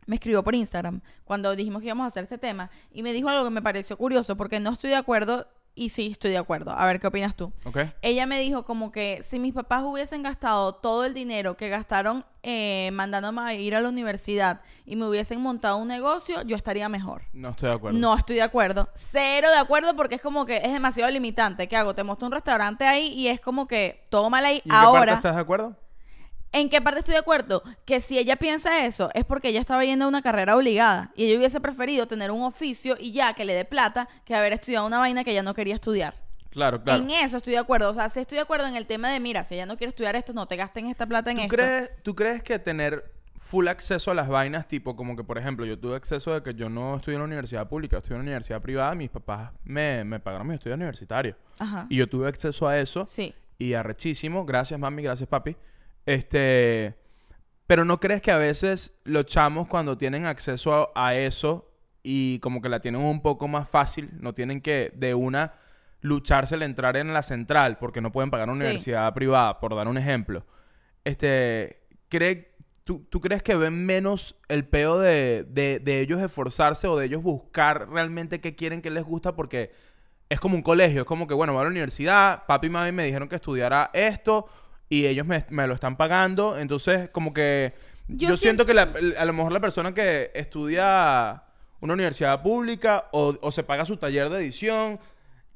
me escribió por Instagram cuando dijimos que íbamos a hacer este tema y me dijo algo que me pareció curioso porque no estoy de acuerdo y sí estoy de acuerdo. A ver qué opinas tú. ¿Ok? Ella me dijo como que si mis papás hubiesen gastado todo el dinero que gastaron eh, mandándome a ir a la universidad y me hubiesen montado un negocio, yo estaría mejor. No estoy de acuerdo. No estoy de acuerdo. Cero de acuerdo porque es como que es demasiado limitante. ¿Qué hago? Te muestro un restaurante ahí y es como que todo mal ahí. ¿Y en qué parte Ahora, estás de acuerdo? ¿En qué parte estoy de acuerdo? Que si ella piensa eso es porque ella estaba yendo a una carrera obligada y ella hubiese preferido tener un oficio y ya que le dé plata que haber estudiado una vaina que ella no quería estudiar. Claro, claro. En eso estoy de acuerdo. O sea, sí estoy de acuerdo en el tema de, mira, si ella no quiere estudiar esto, no te gasten esta plata en ¿Tú esto. crees, ¿Tú crees que tener full acceso a las vainas, tipo como que, por ejemplo, yo tuve acceso de que yo no estudié en la universidad pública, estudié en una universidad privada, mis papás me, me pagaron mis estudios universitarios. Ajá. Y yo tuve acceso a eso Sí. y arrechísimo. Gracias, mami, gracias, papi. Este. Pero ¿no crees que a veces los chamos cuando tienen acceso a, a eso y como que la tienen un poco más fácil, no tienen que de una lucharse el entrar en la central porque no pueden pagar una Sí. universidad privada, por dar un ejemplo? Este, ¿cree, tú, tú crees que ven menos el peo de, de, de ellos esforzarse o de ellos buscar realmente qué quieren, qué les gusta? Porque es como un colegio, es como que, bueno, voy a la universidad, papi y mami me dijeron que estudiara esto y ellos me, me lo están pagando, entonces como que yo, Yo siento que la- a lo mejor la persona que estudia una universidad pública o, o se paga su taller de edición,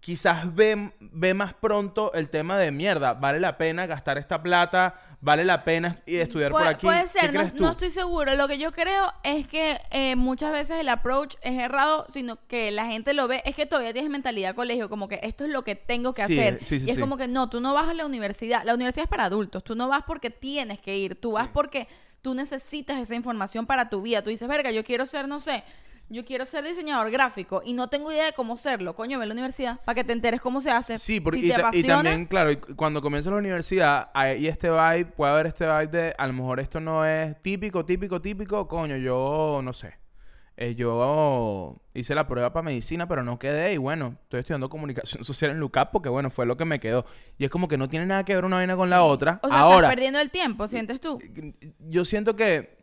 quizás ve, ve más pronto el tema de mierda, vale la pena gastar esta plata, vale la pena y estudiar por aquí. puede ¿Qué ser, no, estoy seguro. Lo que yo creo es que eh, muchas veces el approach es errado, sino que la gente lo ve, es que todavía tienes mentalidad colegio, como que esto es lo que tengo que Sí, hacer. sí, sí, y es como que no, tú no vas a la universidad. La universidad es para adultos, tú no vas porque tienes que ir, tú vas porque tú necesitas esa información para tu vida. Tú dices, verga, yo quiero ser, no sé. Yo quiero ser diseñador gráfico y no tengo idea de cómo serlo. Coño, ve a la universidad para que te enteres cómo se hace. Sí, porque si y, te ta- y apasiona, también, claro, cuando comienza la universidad, hay este vibe, puede haber este vibe de, a lo mejor esto no es típico, típico, típico, coño, yo no sé. Eh, yo hice la prueba para medicina, pero no quedé y bueno, estoy estudiando comunicación social en LUCAP porque bueno, fue lo que me quedó. Y es como que no tiene nada que ver una vaina con la otra. o sea, Ahora, estás perdiendo el tiempo, ¿sientes tú? yo siento que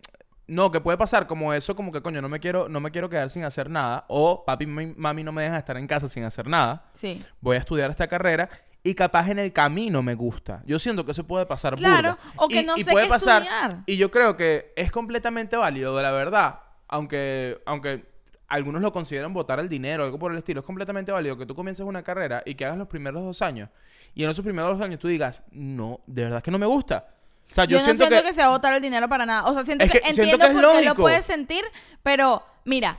no, que puede pasar como eso, como que coño, no me quiero, no me quiero quedar sin hacer nada. O papi y mami- no me dejan estar en casa sin hacer nada. Sí. Voy a estudiar esta carrera y capaz en el camino me gusta. Yo siento que eso puede pasar Claro, burda. o que Y- no y sé puede qué pasar. estudiar. Y yo creo que es completamente válido, de la verdad. Aunque, aunque algunos lo consideran botar el dinero, algo por el estilo, es completamente válido que tú comiences una carrera y que hagas los primeros dos años. Y en esos primeros dos años tú digas, no, de verdad es que no me gusta. O sea, Yo, yo, no siento, siento que, que... se va a botar el dinero para nada. O sea, siento Es que, que siento entiendo que es por qué lo puedes sentir, pero mira.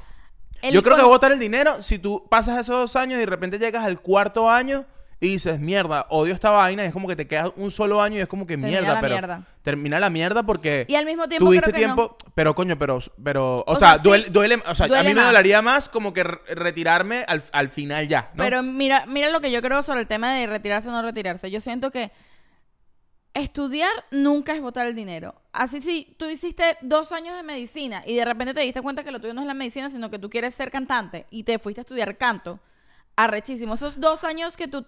el yo creo que con- votar el dinero si tú pasas esos dos años y de repente llegas al cuarto año y dices, mierda, odio esta vaina, y es como que te quedas un solo año y es como que Termina mierda, la pero mierda. termina la mierda porque Y al mismo tiempo tuviste creo que no. tiempo, pero coño, pero, pero, o, O sea, sea, sí, duele, duele- o sea, a mí me dolería más como que re- retirarme al, al final ya, ¿no? Pero mira, mira lo que yo creo sobre el tema de retirarse o no retirarse. Yo siento que estudiar nunca es botar el dinero. Así si tú hiciste dos años de medicina y de repente te diste cuenta que lo tuyo no es la medicina, sino que tú quieres ser cantante y te fuiste a estudiar canto, arrechísimo. Esos dos años que tú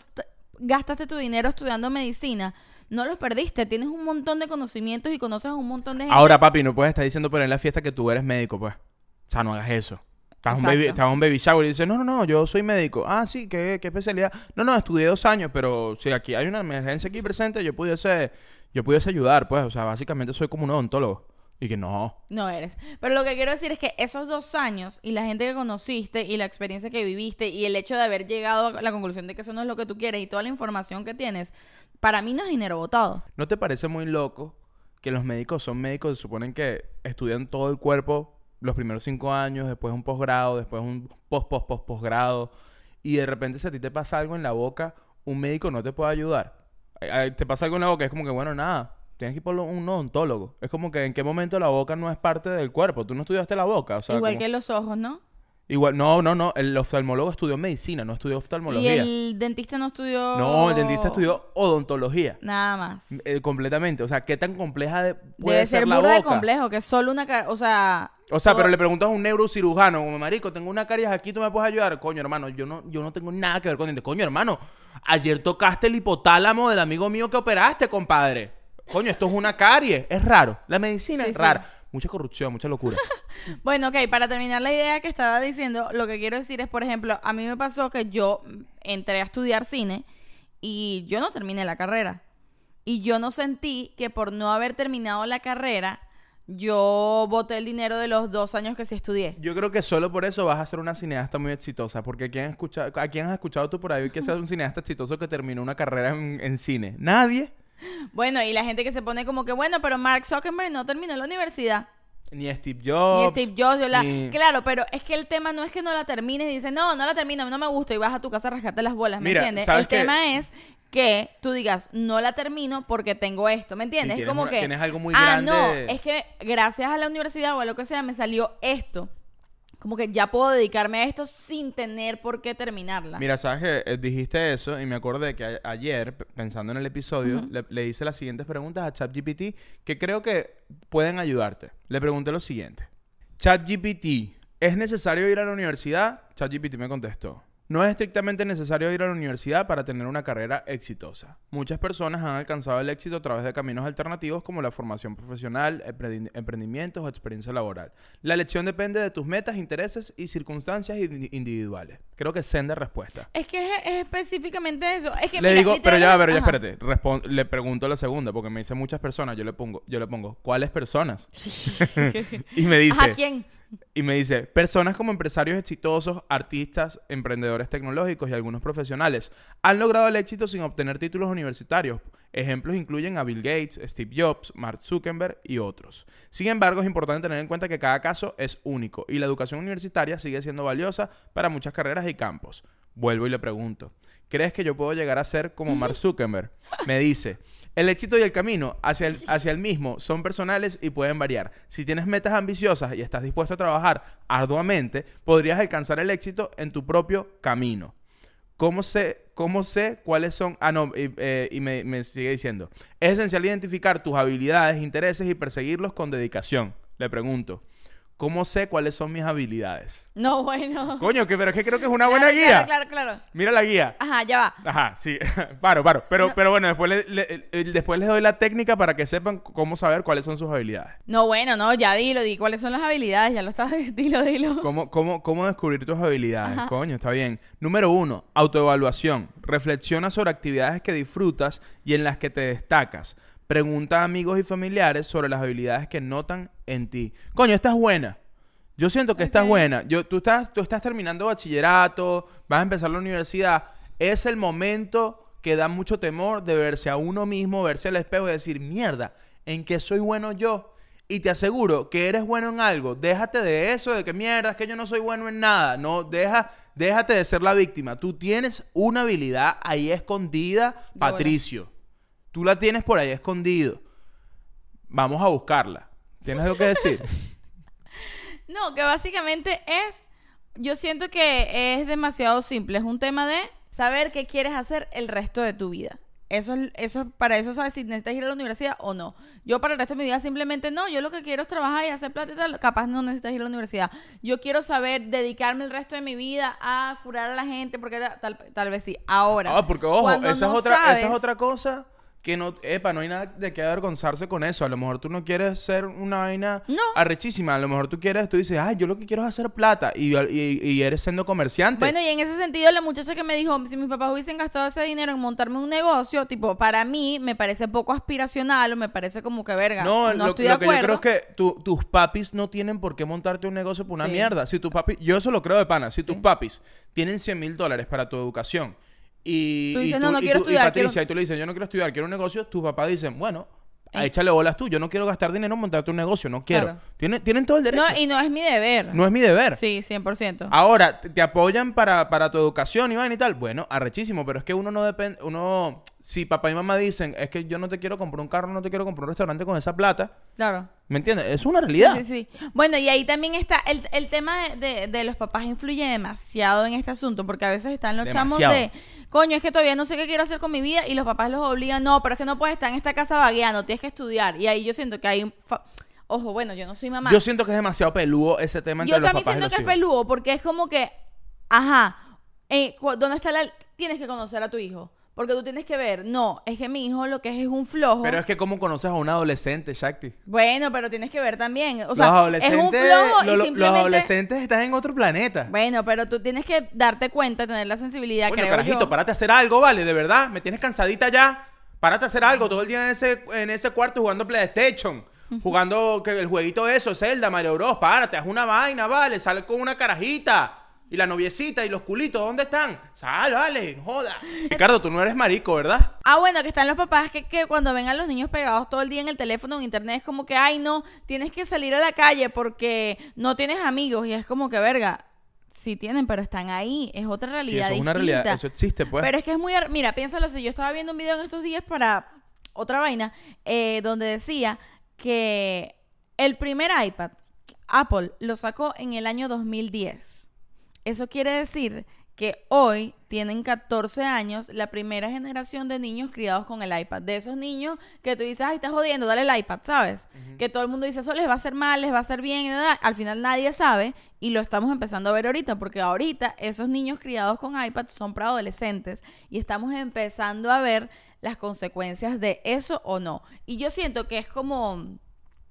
gastaste tu dinero estudiando medicina, no los perdiste. Tienes un montón de conocimientos y conoces un montón de gente. Ahora, papi, no puedes estar diciendo por en la fiesta que tú eres médico, pues. O sea, no hagas eso. Estás un, baby, estás un baby shower y dices, no, no, no, yo soy médico. Ah, sí, ¿qué, qué especialidad? No, no, estudié dos años, pero si aquí hay una emergencia aquí presente, yo pudiese, yo pudiese ayudar, pues. O sea, básicamente soy como un odontólogo. Y que no. No eres. Pero lo que quiero decir es que esos dos años y la gente que conociste y la experiencia que viviste y el hecho de haber llegado a la conclusión de que eso no es lo que tú quieres y toda la información que tienes, para mí no es dinero botado. ¿No te parece muy loco que los médicos son médicos, se suponen que estudian todo el cuerpo los primeros cinco años, después un posgrado, después un post, post, post, posgrado, y de repente si a ti te pasa algo en la boca, un médico no te puede ayudar? Te pasa algo en la boca, es como que, bueno, nada, tienes que ir por un odontólogo. Es como que en qué momento la boca no es parte del cuerpo. Tú no estudiaste la boca, o sea, Igual como- que los ojos, ¿no? Igual, no, no, no, el oftalmólogo estudió medicina, no estudió Y oftalmología. el dentista no estudió... No, el dentista estudió odontología. Nada más. Eh, completamente. O sea, ¿qué tan compleja de- puede Debe ser, ser la burda de boca? complejo, que es solo una... O sea... O sea, pero le preguntas a un neurocirujano, como marico, tengo una caries aquí, ¿tú me puedes ayudar? Coño, hermano, yo no, yo no tengo nada que ver con dientes. Coño, hermano, ayer tocaste el hipotálamo del amigo mío que operaste, compadre. Coño, esto es una caries. Es raro. La medicina Sí, es sí. rara. Mucha corrupción, mucha locura. Bueno, ok, para terminar la idea que estaba diciendo, lo que quiero decir es, por ejemplo, a mí me pasó que yo entré a estudiar cine y yo no terminé la carrera. Y yo no sentí que por no haber terminado la carrera, yo boté el dinero de los dos años que sí estudié. Yo creo que solo por eso vas a ser una cineasta muy exitosa. Porque ¿a quién, has escuchado, ¿a quién has escuchado tú por ahí que sea un cineasta exitoso que terminó una carrera en, en cine? Nadie. Bueno, y la gente que se pone como que, bueno, pero Mark Zuckerberg no terminó la universidad. Ni Steve Ni Jobs. Steve Jobs, yo la- ni- Claro, pero es que el tema no es que no la termines y dices, no, no la termino, a mí no me gusta y vas a tu casa a rascarte las bolas, ¿me Mira, entiendes? ¿sabes El tema es que tú digas, no la termino porque tengo esto, ¿me entiendes? Es como una- que... tienes algo muy ah, grande no, es que gracias a la universidad o a lo que sea me salió esto. Como que ya puedo dedicarme a esto sin tener por qué terminarla. Mira, sabes que eh, dijiste eso y me acordé que a- ayer, p- pensando en el episodio, le, le hice las siguientes preguntas a ChatGPT que creo que pueden ayudarte. Le pregunté lo siguiente: ChatGPT, ¿es necesario ir a la universidad? ChatGPT me contestó. No es estrictamente necesario ir a la universidad para tener una carrera exitosa. Muchas personas han alcanzado el éxito a través de caminos alternativos como la formación profesional, emprendi- emprendimientos o experiencia laboral. La elección depende de tus metas, intereses y circunstancias indi- individuales. Creo que senda respuesta. Es que es, es específicamente eso. Es que, Le mira, digo, pero ya, es- pero ya, ajá. espérate. Respon- le pregunto la segunda, porque me dice muchas personas. Yo le pongo, yo le pongo, ¿cuáles personas? y me dice, Ajá, ¿quién? Y me dice, personas como empresarios exitosos, artistas, emprendedores tecnológicos y algunos profesionales han logrado el éxito sin obtener títulos universitarios. Ejemplos incluyen a Bill Gates, Steve Jobs, Mark Zuckerberg y otros. Sin embargo, es importante tener en cuenta que cada caso es único y la educación universitaria sigue siendo valiosa para muchas carreras y campos. Vuelvo y le pregunto, ¿crees que yo puedo llegar a ser como Mark Zuckerberg? Me dice, el éxito y el camino hacia el, hacia el mismo son personales y pueden variar. Si tienes metas ambiciosas y estás dispuesto a trabajar arduamente, podrías alcanzar el éxito en tu propio camino. ¿Cómo sé, cómo sé cuáles son? Ah, no, y, eh, y me, me sigue diciendo. Es esencial identificar tus habilidades, intereses y perseguirlos con dedicación. Le pregunto, ¿cómo sé cuáles son mis habilidades? No, bueno. Coño, que, pero es que creo que es una buena guía. Claro, claro, claro. Mira la guía. Ajá, ya va. Ajá, sí. paro, paro. Pero, No. pero bueno, después, le- le- después les doy la técnica para que sepan cómo saber cuáles son sus habilidades. No, bueno, no, ya dilo, di cuáles son las habilidades, ya lo estás, dilo, dilo. ¿Cómo, cómo, cómo descubrir tus habilidades? Coño, está bien. Número uno, autoevaluación. Reflexiona sobre actividades que disfrutas y en las que te destacas. Pregunta a amigos y familiares sobre las habilidades que notan en ti. Coño, esta es buena. Yo siento que esta es Ok. buena. Yo, tú, estás, tú estás terminando bachillerato, vas a empezar la universidad. Es el momento que da mucho temor de verse a uno mismo, verse al espejo y decir, mierda, ¿en qué soy bueno yo? Y te aseguro que eres bueno en algo. Déjate de eso, de que mierda, es que yo no soy bueno en nada. No, deja, déjate de ser la víctima. Tú tienes una habilidad ahí escondida. Patricio. Tú la tienes por ahí escondido. Vamos a buscarla. ¿Tienes algo que decir? No, que básicamente es, yo siento que es demasiado simple, es un tema de saber qué quieres hacer el resto de tu vida. Eso es, eso, para eso sabes si necesitas ir a la universidad o no. Yo para el resto de mi vida simplemente no, yo lo que quiero es trabajar y hacer plata y tal, capaz no necesitas ir a la universidad. Yo quiero saber dedicarme el resto de mi vida a curar a la gente, porque tal, tal vez sí. Ahora. Ah, porque ojo, esa, no es otra, esa es otra cosa que no, epa, no hay nada de qué avergonzarse con eso. A lo mejor tú no quieres ser una vaina No. arrechísima. A lo mejor tú quieres, tú dices, ay, yo lo que quiero es hacer plata. Y, y, y eres siendo comerciante. Bueno, y en ese sentido, la muchacha que me dijo, si mis papás hubiesen gastado ese dinero en montarme un negocio, tipo, para mí me parece poco aspiracional o me parece como que verga. no, No, lo, estoy lo de que yo creo es que tu- tus papis no tienen por qué montarte un negocio por una Sí. mierda. Si tus papis, yo eso lo creo de pana. Si tus papis tienen 100 mil dólares para tu educación y, Tú y dices, "No, no y quiero y estudiar, Patricia, quiero- y tú le dices, yo no quiero estudiar, quiero un negocio, tus papás dicen, bueno, Ey. échale bolas tú. Yo no quiero gastar dinero en montarte un negocio, no quiero. Claro. Tienen, tienen todo el derecho. No, y no es mi deber. No es mi deber. Sí, 100%. Ahora, te, te apoyan para, para tu educación, Iván, y tal. Bueno, arrechísimo, pero es que uno no depende, uno, si papá y mamá dicen, es que yo no te quiero comprar un carro, no te quiero comprar un restaurante con esa plata, Claro. ¿Me entiendes? Es una realidad. Sí, sí, sí. Bueno, y ahí también está el, el tema de, de- de los papás influye demasiado en este asunto, porque a veces están los chamos de, coño, es que todavía no sé qué quiero hacer con mi vida y los papás los obligan, no, pero es que no puedes estar en esta casa vagueando, tienes que estudiar. Y ahí yo siento que hay un... fa- Ojo, bueno, yo no soy mamá. Yo siento que es demasiado peludo ese tema entre Yo los también papás y siento los que es peludo porque es como que, ajá, eh, ¿dónde está la...? Tienes que conocer a tu hijo. Porque tú tienes que ver, no, es que mi hijo lo que es es un flojo. Pero es que cómo conoces a un adolescente, Shakti. Bueno, pero tienes que ver también. O los sea, es adolescentes, un flojo lo- y simplemente... los adolescentes están en otro planeta. Bueno, pero tú tienes que darte cuenta, tener la sensibilidad, Bueno, creo carajito, yo. párate a hacer algo, ¿vale? De verdad, me tienes cansadita ya. Párate a hacer algo todo el día en ese, en ese cuarto jugando PlayStation. Jugando que el jueguito eso, Zelda, Mario Bros. Párate, haz una vaina, ¿vale? Sal con una carajita. Y la noviecita y los culitos, ¿dónde están? Sal, vale, no joda. Ricardo, tú no eres marico, ¿verdad? Ah, bueno, que están los papás que, que cuando ven a los niños pegados todo el día en el teléfono en internet es como que, ay, no, tienes que salir a la calle porque no tienes amigos. Y es como que, verga, sí tienen, pero están ahí. Es otra Sí, realidad eso es una realidad. Eso existe, pues. Pero es que es muy... ar- Mira, piénsalo así. Yo estaba viendo un video en estos días para otra vaina eh, donde decía que el primer iPad, Apple, lo sacó en el año 2010. Eso quiere decir que hoy tienen 14 años la primera generación de niños criados con el iPad. De esos niños que tú dices, ay, estás jodiendo, dale el iPad, ¿sabes? Que todo el mundo dice, eso les va a hacer mal, les va a hacer bien. Al final nadie sabe y lo estamos empezando a ver ahorita, porque ahorita esos niños criados con iPad son para adolescentes y estamos empezando a ver las consecuencias de eso o no. Y yo siento que es como...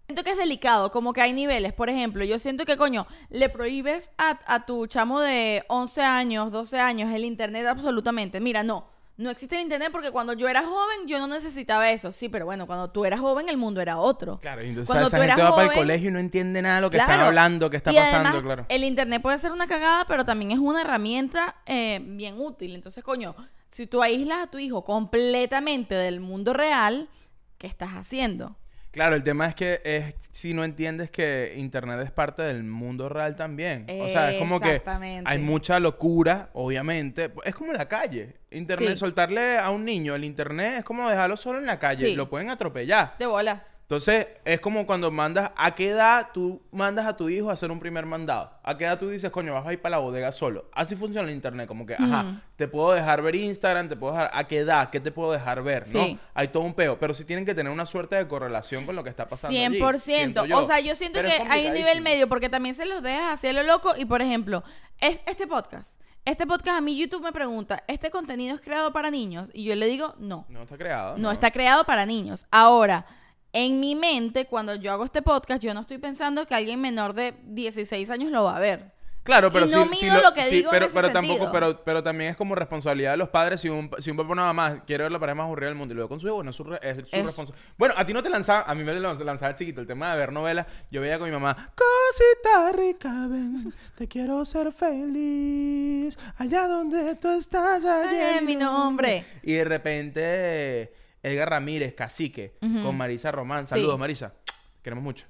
Siento que es delicado, como que hay niveles. Por ejemplo, yo siento que, coño, le prohíbes a, a tu chamo de 11 años, 12 años el internet absolutamente. Mira, no, no existe el internet porque cuando yo era joven yo no necesitaba eso. Sí, pero bueno, cuando tú eras joven el mundo era otro. Claro, y entonces Cuando esa tú gente eras va para el colegio y no entiende nada de lo que están Claro. hablando, que está Y pasando, además, claro. El internet puede ser una cagada, pero también es una herramienta eh, bien útil. Entonces, coño, si tú aíslas a tu hijo completamente del mundo real, ¿qué estás haciendo? Claro, el tema es que es si no entiendes que internet es parte del mundo real también. O sea, es como que hay mucha locura, obviamente. Es como la calle. Internet, Sí. soltarle a un niño el internet es como dejarlo solo en la calle. Sí. Lo pueden atropellar. De bolas. Entonces, es como cuando mandas, ¿a qué edad tú mandas a tu hijo a hacer un primer mandado? ¿A qué edad tú dices, coño, vas a ir para la bodega solo? Así funciona el internet, como que, ajá, Ujú. te puedo dejar ver Instagram, te puedo dejar, ¿a qué edad? ¿Qué te puedo dejar ver? ¿no? Sí. Hay todo un peo, pero sí tienen que tener una suerte de correlación con lo que está pasando allí, 100%. siento yo. O sea, yo siento Pero que hay un nivel medio porque también se los dejas así a lo loco. Y por ejemplo, es- este podcast. Este podcast a mí YouTube me pregunta, ¿este contenido es creado para niños? Y yo le digo, no. No está creado. No está creado para niños. Ahora, en mi mente, cuando yo hago este podcast, yo no estoy pensando que alguien menor de 16 años lo va a ver. Claro, pero Y no mido lo que digo en pero, ese pero tampoco, pero, pero también es como responsabilidad de los padres si un, si un papá o una mamá quiere ver la pareja más aburrida del mundo y ve con su hijo, bueno, es su, re- es su Es- responsabilidad. Bueno, a ti no te lanzaba, a mí me lanzaba el chiquito, el tema de ver novelas, yo veía con mi mamá, cosita rica, ven, te quiero ser feliz, allá donde tú estás, allá en mi nombre. Y de repente, Edgar Ramírez, cacique, con Marisa Román, Sí. saludos Marisa, queremos mucho.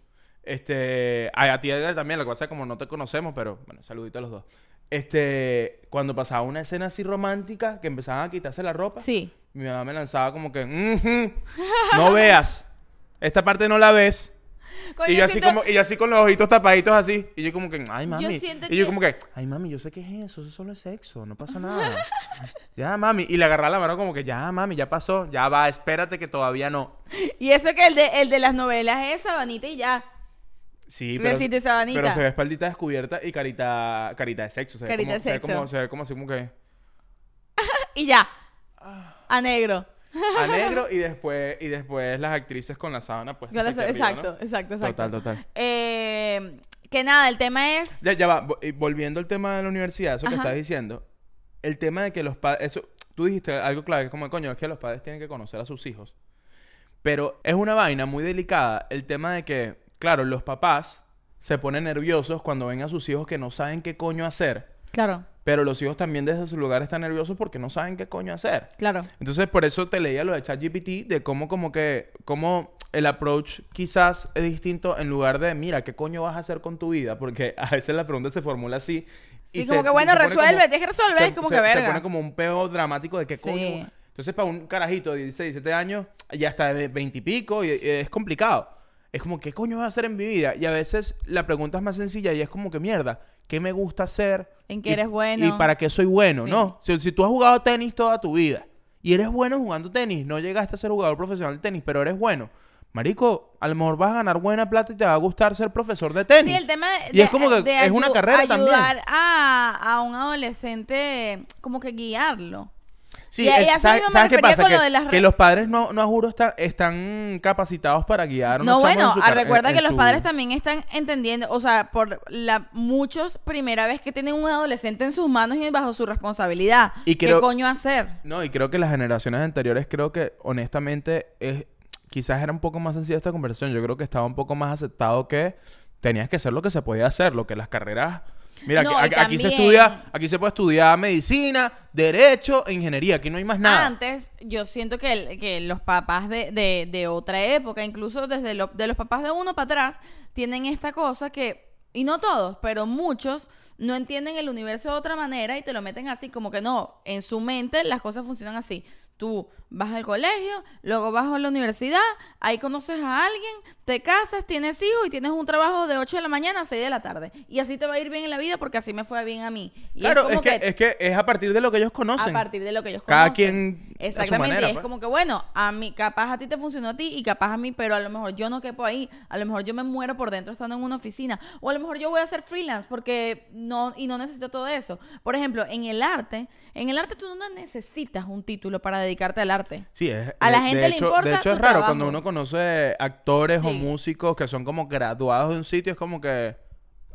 Este, a, ti Edgar también, lo que pasa es que como no te conocemos, pero bueno, saludito a los dos. este, cuando pasaba una escena así romántica, que empezaban a quitarse la ropa, Sí. mi mamá me lanzaba como que, "Ujú, no veas, esta parte no la ves. Coño, y, yo así como, y yo así con los ojitos tapaditos así. Y yo como que, ay, mami. siento y yo que- como que, ay, mami, yo sé qué es eso. Eso solo es sexo. No pasa nada. ya, mami. Y le agarraba la mano como que, ya, mami, ya pasó. Ya va, espérate que todavía no. Y eso que el de, el de las novelas es sabanita y ya. Sí, pero, sabanita. pero se ve espaldita descubierta y carita, carita de sexo. Se ve Carita como, de Se ve sexo. como, se ve como así como que Y ya. Ah. A negro. a negro y después, y después las actrices con la sábana pues. Arriba, exacto, ¿no? exacto, exacto. Total, total. Eh, que nada, el tema es. Ya, ya va, volviendo al tema de la universidad, eso que estás diciendo, el tema de que los padres, eso, tú dijiste algo clave, que es como, coño, es que los padres tienen que conocer a sus hijos. Pero es una vaina muy delicada el tema de que, claro, los papás se ponen nerviosos cuando ven a sus hijos que no saben qué coño hacer. Claro, Pero los hijos también desde su lugar están nerviosos porque no saben qué coño hacer. claro. Entonces, por eso te leía lo de ChatGPT, de cómo como que, cómo el approach quizás es distinto en lugar de, mira, ¿qué coño vas a hacer con tu vida? Porque a veces la pregunta se formula así. Sí, y como se- que bueno, resuelve, como- tienes que resolver, es como se- que verga. Se pone como un peo dramático de qué Sí. coño. Entonces, para un carajito de 16, 17 años, ya está de 20 y pico, y, y es complicado. Es como, ¿qué coño vas a hacer en mi vida? Y a veces la pregunta es más sencilla y es como que, mierda, ¿qué me gusta hacer? ¿En qué Y- eres bueno? ¿Y para qué soy bueno? Sí. No. Si, si tú has jugado tenis toda tu vida y eres bueno jugando tenis, no llegaste a ser jugador profesional de tenis, pero eres bueno. Marico, a lo mejor vas a ganar buena plata y te va a gustar ser profesor de tenis. Sí, el tema de, Y es como que de es una carrera también. ayudar a, a un adolescente, como que guiarlo. Sí, Y eh, y ¿sabes, me sabes qué pasa? con Que, lo de las que los padres no, no juro están, están capacitados para guiar No, bueno, su recuerda en- que en los su- padres también están entendiendo, o sea, por la muchos primera vez que tienen un adolescente en sus manos y bajo su responsabilidad. Y ¿Qué coño hacer? No, y creo que las generaciones anteriores, creo que honestamente, es, quizás era un poco más sencilla esta conversación. Yo creo que estaba un poco más aceptado que tenías que hacer lo que se podía hacer, lo que las carreras. Mira, No, aquí, se estudia, aquí se puede estudiar medicina, derecho e ingeniería. Aquí no hay más nada. Antes, yo siento que, el- que los papás de, de- de otra época, incluso desde lo- de los papás de uno para atrás, tienen esta cosa que, y no todos, pero muchos, no entienden el universo de otra manera y te lo meten así, como que no, en su mente las cosas funcionan así. Tú vas al colegio, luego vas a la universidad, ahí conoces a alguien, te casas, tienes hijos y tienes un trabajo de 8 de la mañana a 6 de la tarde. Y así te va a ir bien en la vida porque así me fue bien a mí. Y claro, como es que, es que es a partir de lo que ellos conocen. a partir de lo que ellos Cada conocen. quien a su Exactamente. manera, y es pues. como que, bueno, a mí, capaz a ti te funcionó a ti y capaz a mí, pero a lo mejor yo no quepo ahí. A lo mejor yo me muero por dentro estando en una oficina. O a lo mejor yo voy a hacer freelance porque no, y no necesito todo eso. Por ejemplo, en el arte, en el arte tú no necesitas un título para dedicarte al arte. Sí, es, A la de- gente de le hecho, importa De hecho, es raro trabajo. cuando uno conoce actores o músicos que son como graduados de un sitio, es como que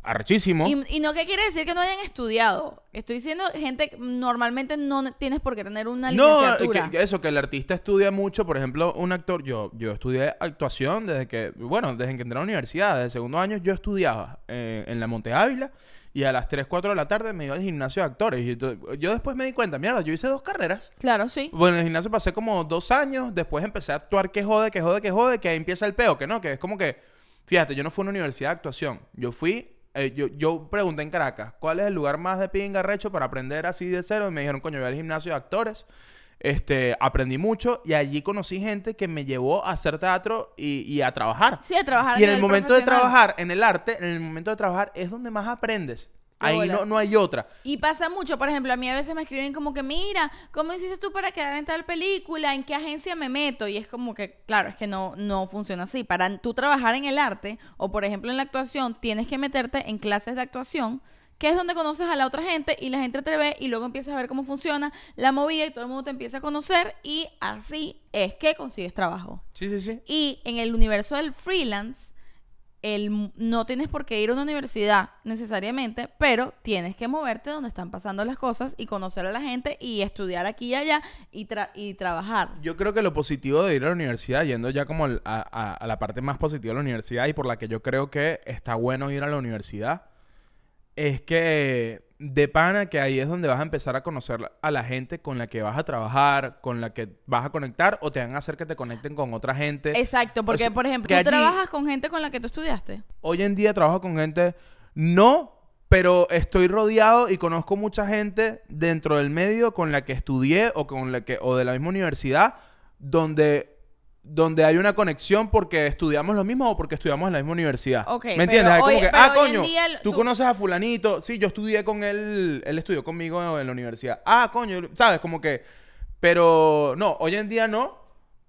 arrechísimo. Y, y no que quiere decir que no hayan estudiado. Estoy diciendo, gente, normalmente no tienes por qué tener una No, licenciatura. que- que eso, que el artista estudia mucho. Por ejemplo, un actor, yo, yo estudié actuación desde que, bueno, desde que entré a la universidad, desde segundo año, yo estudiaba eh, en la Monte Ávila y a las 3, 4 de la tarde me iba al gimnasio de actores. Y yo después me di cuenta, mierda, yo hice dos carreras. Claro, sí. Bueno, en el gimnasio pasé como dos años, después empecé a actuar que jode, que jode, que jode, que ahí empieza el peo, que no, que es como que, fíjate, yo no fui a una universidad de actuación, yo fui, eh, yo, yo pregunté en Caracas, ¿cuál es el lugar más de pingarrecho para aprender así de cero? Y me dijeron, coño, voy al gimnasio de actores, este, aprendí mucho y allí conocí gente que me llevó a hacer teatro y, y a trabajar. Sí, a trabajar Y en el momento de trabajar, en el arte, en el momento de trabajar es donde más aprendes. Ahí no, no hay otra. Y pasa mucho, por ejemplo, a mí a veces me escriben como que, mira, ¿cómo hiciste tú para quedar en tal película? ¿En qué agencia me meto? Y es como que, claro, es que no, no funciona así. Para tú trabajar en el arte o, por ejemplo, en la actuación, tienes que meterte en clases de actuación, que es donde conoces a la otra gente y la gente te ve y luego empiezas a ver cómo funciona la movida y todo el mundo te empieza a conocer y así es que consigues trabajo. Sí, sí, sí. Y en el universo del freelance, el, no tienes por qué ir a una universidad necesariamente, pero tienes que moverte donde están pasando las cosas y conocer a la gente y estudiar aquí y allá y, tra- y trabajar. Yo creo que lo positivo de ir a la universidad, yendo ya como a, a- a la parte más positiva de la universidad y por la que yo creo que está bueno ir a la universidad, es que de pana que ahí es donde vas a empezar a conocer a la gente con la que vas a trabajar, con la que vas a conectar o te van a hacer que te conecten con otra gente. Exacto, porque O sea, por ejemplo, tú allí- trabajas con gente con la que tú estudiaste. Hoy en día trabajo con gente, no, pero estoy rodeado y conozco mucha gente dentro del medio con la que estudié o con la que o de la misma universidad donde donde hay una conexión porque estudiamos lo mismo o porque estudiamos en la misma universidad. Ok, ¿Me pero entiendes? Hay hoy- como que, pero ah, coño, día el- tú, tú- conoces a fulanito. Sí, yo estudié con él, él estudió conmigo en la universidad. Ah, coño, ¿sabes? Como que, pero no, hoy en día no,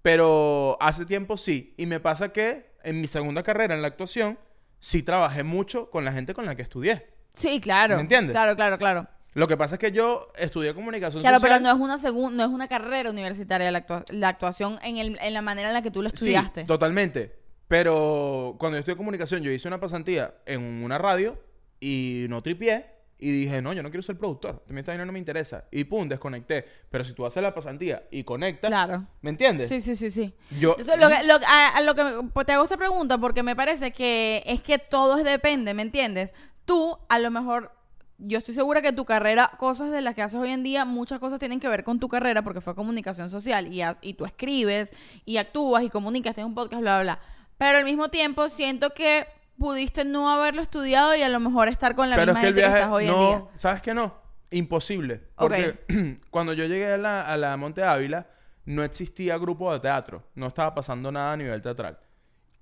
pero hace tiempo sí. Y me pasa que en mi segunda carrera en la actuación, sí trabajé mucho con la gente con la que estudié. Sí, claro. ¿Me entiendes? Claro, claro, claro. Lo que pasa es que yo estudié comunicación Claro, pero social. no es una segun- no es una carrera universitaria la, actua- la actuación en, el- en la manera en la que tú lo estudiaste. Sí, totalmente. Pero cuando yo estudié comunicación, yo hice una pasantía en una radio y no tripié. Y dije, no, yo no quiero ser productor. A mí esta vaina no me interesa. Y pum, desconecté. Pero si tú haces la pasantía y conectas, Claro. ¿me entiendes? Sí, sí, sí, sí. Yo, Eso lo que, lo- a, a lo que me- pues te hago esta pregunta porque me parece que es que todo depende, ¿me entiendes? Tú, a lo mejor, yo estoy segura que tu carrera, cosas de las que haces hoy en día, muchas cosas tienen que ver con tu carrera porque fue comunicación social y, a- y tú escribes y actúas y comunicas, tienes un podcast, bla, bla, bla. Pero al mismo tiempo siento que pudiste no haberlo estudiado y a lo mejor estar con la pero es misma que el gente que viaje, estás hoy no, en día. ¿sabes qué no? Imposible. Porque cuando yo llegué a la, a la Monte Ávila, no existía grupo de teatro. No estaba pasando nada a nivel teatral.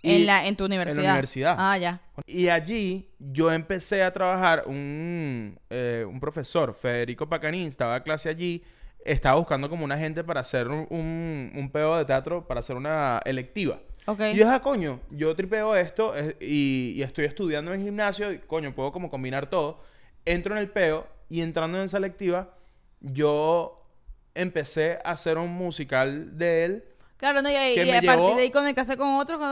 En, la, en tu universidad. universidad. Ah, ya. Y allí yo empecé a trabajar, un, eh, un profesor, Federico Pacanín, estaba a clase allí, estaba buscando como una gente para hacer un, un, un peo de teatro, para hacer una electiva. Ok. Y yo dije, ah, coño, yo tripeo esto eh, y, y estoy estudiando en gimnasio, y, coño, puedo como combinar todo. Entro en el peo y entrando en esa electiva, yo empecé a hacer un musical de él. Claro, no, y, ahí- y a partir de ahí conectaste con otros. Y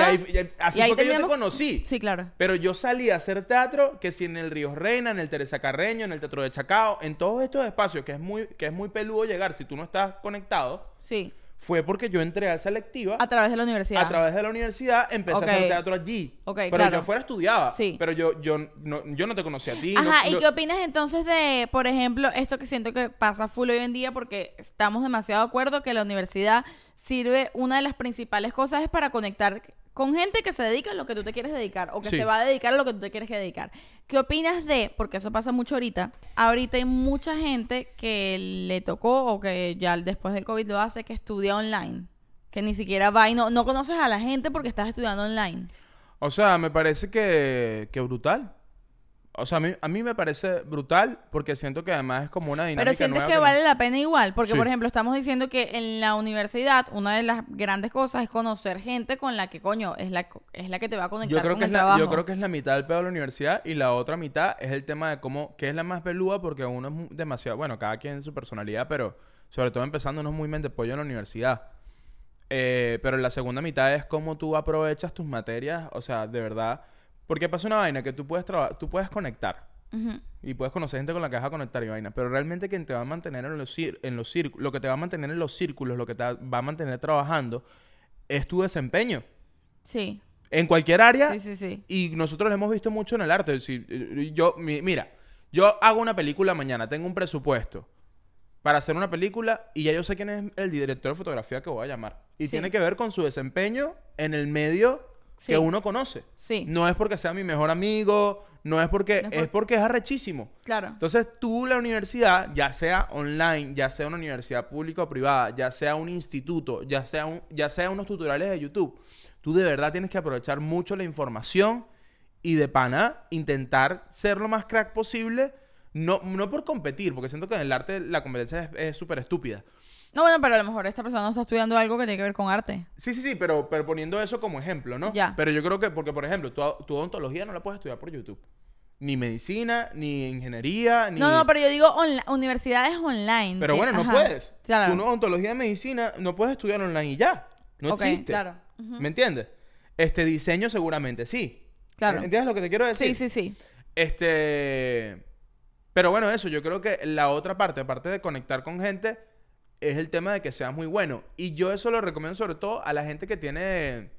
ahí, y ahí- así Y ahí fue que yo te conocí. Sí, claro. Pero yo salí a hacer teatro, que si en el Río Reina, en el Teresa Carreño, en el Teatro de Chacao, en todos estos espacios que es muy, que es muy peludo llegar si tú no estás conectado, Sí. Fue porque yo entré a esa electiva A través de la universidad. a través de la universidad, empecé a hacer teatro allí. Ok, pero claro. yo fuera estudiaba. Sí. Pero yo, yo, no, yo no te conocía a ti. no- Ajá, ¿y qué opinas entonces de, por ejemplo, esto que siento que pasa full hoy en día porque estamos demasiado de acuerdo que la universidad sirve, una de las principales cosas es para conectar con gente que se dedica a lo que tú te quieres dedicar o que Sí. se va a dedicar a lo que tú te quieres dedicar. ¿Qué opinas de, porque eso pasa mucho ahorita, ahorita hay mucha gente que le tocó o que ya después del COVID lo hace, que estudia online, que ni siquiera va y no, no conoces a la gente porque estás estudiando online? O sea, me parece que, que brutal. O sea, a mí, a mí me parece brutal porque siento que además es como una dinámica Pero sientes nueva que vale la pena igual, porque Sí. por ejemplo estamos diciendo que en la universidad una de las grandes cosas es conocer gente con la que coño es la es la que te va a conectar Yo creo, con que el es la, trabajo. yo creo que es la mitad del pedo de la universidad y la otra mitad es el tema de cómo, que es la más peluda porque uno es demasiado, bueno, cada quien su personalidad, pero sobre todo empezando uno es muy mente pollo en la universidad. Eh, pero la segunda mitad es cómo tú aprovechas tus materias, o sea, de verdad. Porque pasa una vaina que tú puedes, tú puedes conectar y puedes conocer gente con la que vas a conectar y vaina, pero realmente quien te va a mantener en los, en los círculos, lo que te va a mantener en los círculos, lo que te va a mantener trabajando, es tu desempeño. Sí, En cualquier área, sí, sí, sí. y nosotros lo hemos visto mucho en el arte. Si, eh, yo, mi- mira, yo hago una película mañana, tengo un presupuesto para hacer una película y ya yo sé quién es el director de fotografía que voy a llamar. Y Sí. tiene que ver con su desempeño en el medio Sí. que uno conoce. Sí. No es porque sea mi mejor amigo, no es porque, No es es, por- porque es arrechísimo. Claro. Entonces tú, la universidad, ya sea online, ya sea una universidad pública o privada, ya sea un instituto, ya sea, un- ya sea unos tutoriales de YouTube, tú de verdad tienes que aprovechar mucho la información y de pana intentar ser lo más crack posible, no, no por competir, porque siento que en el arte la competencia es- es súper estúpida. No, bueno, pero a lo mejor esta persona no está estudiando algo que tiene que ver con arte. Sí, sí, sí, pero, pero poniendo eso como ejemplo, ¿no? Ya. Pero yo creo que, porque por ejemplo, tu, tu odontología no la puedes estudiar por YouTube. Ni medicina, ni ingeniería, ni... No, no, pero yo digo onla- universidades online. Pero que- bueno, no ajá. puedes. Claro. Tú no odontología de medicina no puedes estudiar online y ya. No Ok, existe. claro. Ujú. ¿Me entiendes? Este diseño seguramente sí. Claro. ¿Entiendes lo que te quiero decir? Sí, sí, sí. Este. Pero bueno, eso, yo creo que la otra parte, aparte de conectar con gente, es el tema de que seas muy bueno. Y yo eso lo recomiendo sobre todo a la gente que tiene,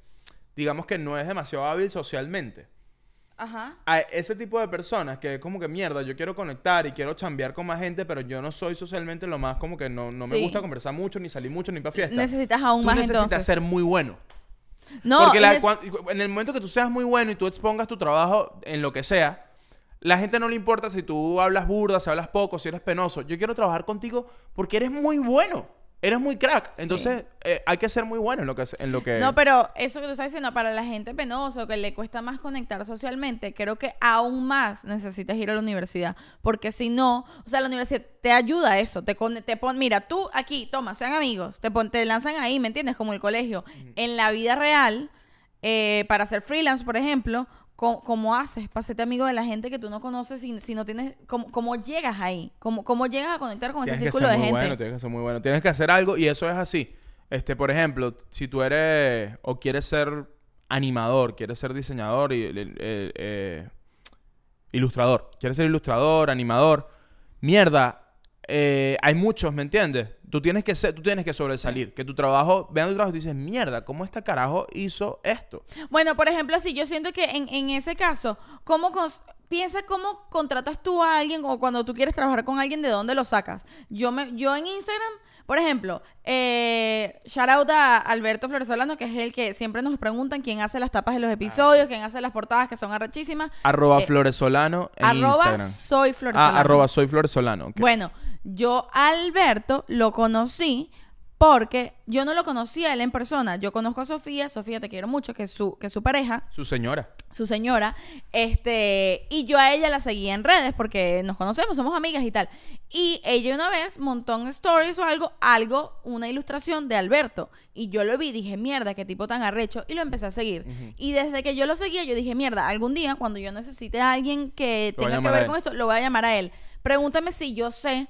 digamos que no es demasiado hábil socialmente. Ajá. A ese tipo de personas que es como que mierda, yo quiero conectar y quiero chambear con más gente, pero yo no soy socialmente lo más como que no, no me gusta conversar mucho, ni salir mucho, ni para fiesta. Necesitas aún Tú más necesitas entonces. ser muy bueno. No, Porque la- en el momento que tú seas muy bueno y tú expongas tu trabajo en lo que sea, La gente no le importa si tú hablas burda, si hablas poco, si eres penoso. Yo quiero trabajar contigo porque eres muy bueno. Eres muy crack. Sí. Entonces, eh, hay que ser muy bueno en lo que... En lo que... No, pero eso que tú estás diciendo, para la gente penosa o que le cuesta más conectar socialmente, creo que aún más necesitas ir a la universidad. Porque si no, o sea, la universidad te ayuda a eso. Te, con- te pon, mira, tú aquí, toma, sean amigos, te, pon- te lanzan ahí, ¿me entiendes? Como el colegio. En la vida real, eh, para hacer freelance, por ejemplo, ¿cómo haces para amigo de la gente que tú no conoces si, si no tienes, cómo, cómo llegas ahí? ¿Cómo, ¿Cómo llegas a conectar con ese Tienes que círculo ser de muy gente? bueno, tienes que ser muy bueno. Tienes que hacer algo y eso es así. Este, por ejemplo, si tú eres o quieres ser animador, quieres ser diseñador y eh, eh, eh, ilustrador, quieres ser ilustrador, animador, mierda, eh, hay muchos, ¿me entiendes? Tú tienes que ser, tú tienes que sobresalir, que tu trabajo, vean tu trabajo y dices, mierda, ¿cómo este carajo hizo esto? Bueno, por ejemplo, si yo siento que en, en ese caso, ¿cómo piensa cómo contratas tú a alguien o cuando tú quieres trabajar con alguien, ¿de dónde lo sacas? Yo me, yo en Instagram, por ejemplo, eh, shout out a Alberto Floresolano, que es el que siempre nos preguntan quién hace las tapas de los episodios, quién hace las portadas que son arrechísimas. Arroba Eh, Floresolano en arroba Instagram. soy Floresolano. Ah, arroba soy Floresolano. ok. Bueno, yo a Alberto lo conocí porque yo no lo conocía a él en persona. Yo conozco a Sofía, Sofía te quiero mucho, que es su, que es su pareja, Su señora. su señora, este, y yo a ella la seguía en redes porque nos conocemos, somos amigas y tal. Y ella una vez montó en stories o algo, algo, una ilustración de Alberto. Y yo lo vi dije, mierda, qué tipo tan arrecho. Y lo empecé a seguir. Y desde que yo lo seguía, yo dije, mierda, algún día cuando yo necesite a alguien que Lo tenga que ver con esto, lo voy a llamar a él. Pregúntame si yo sé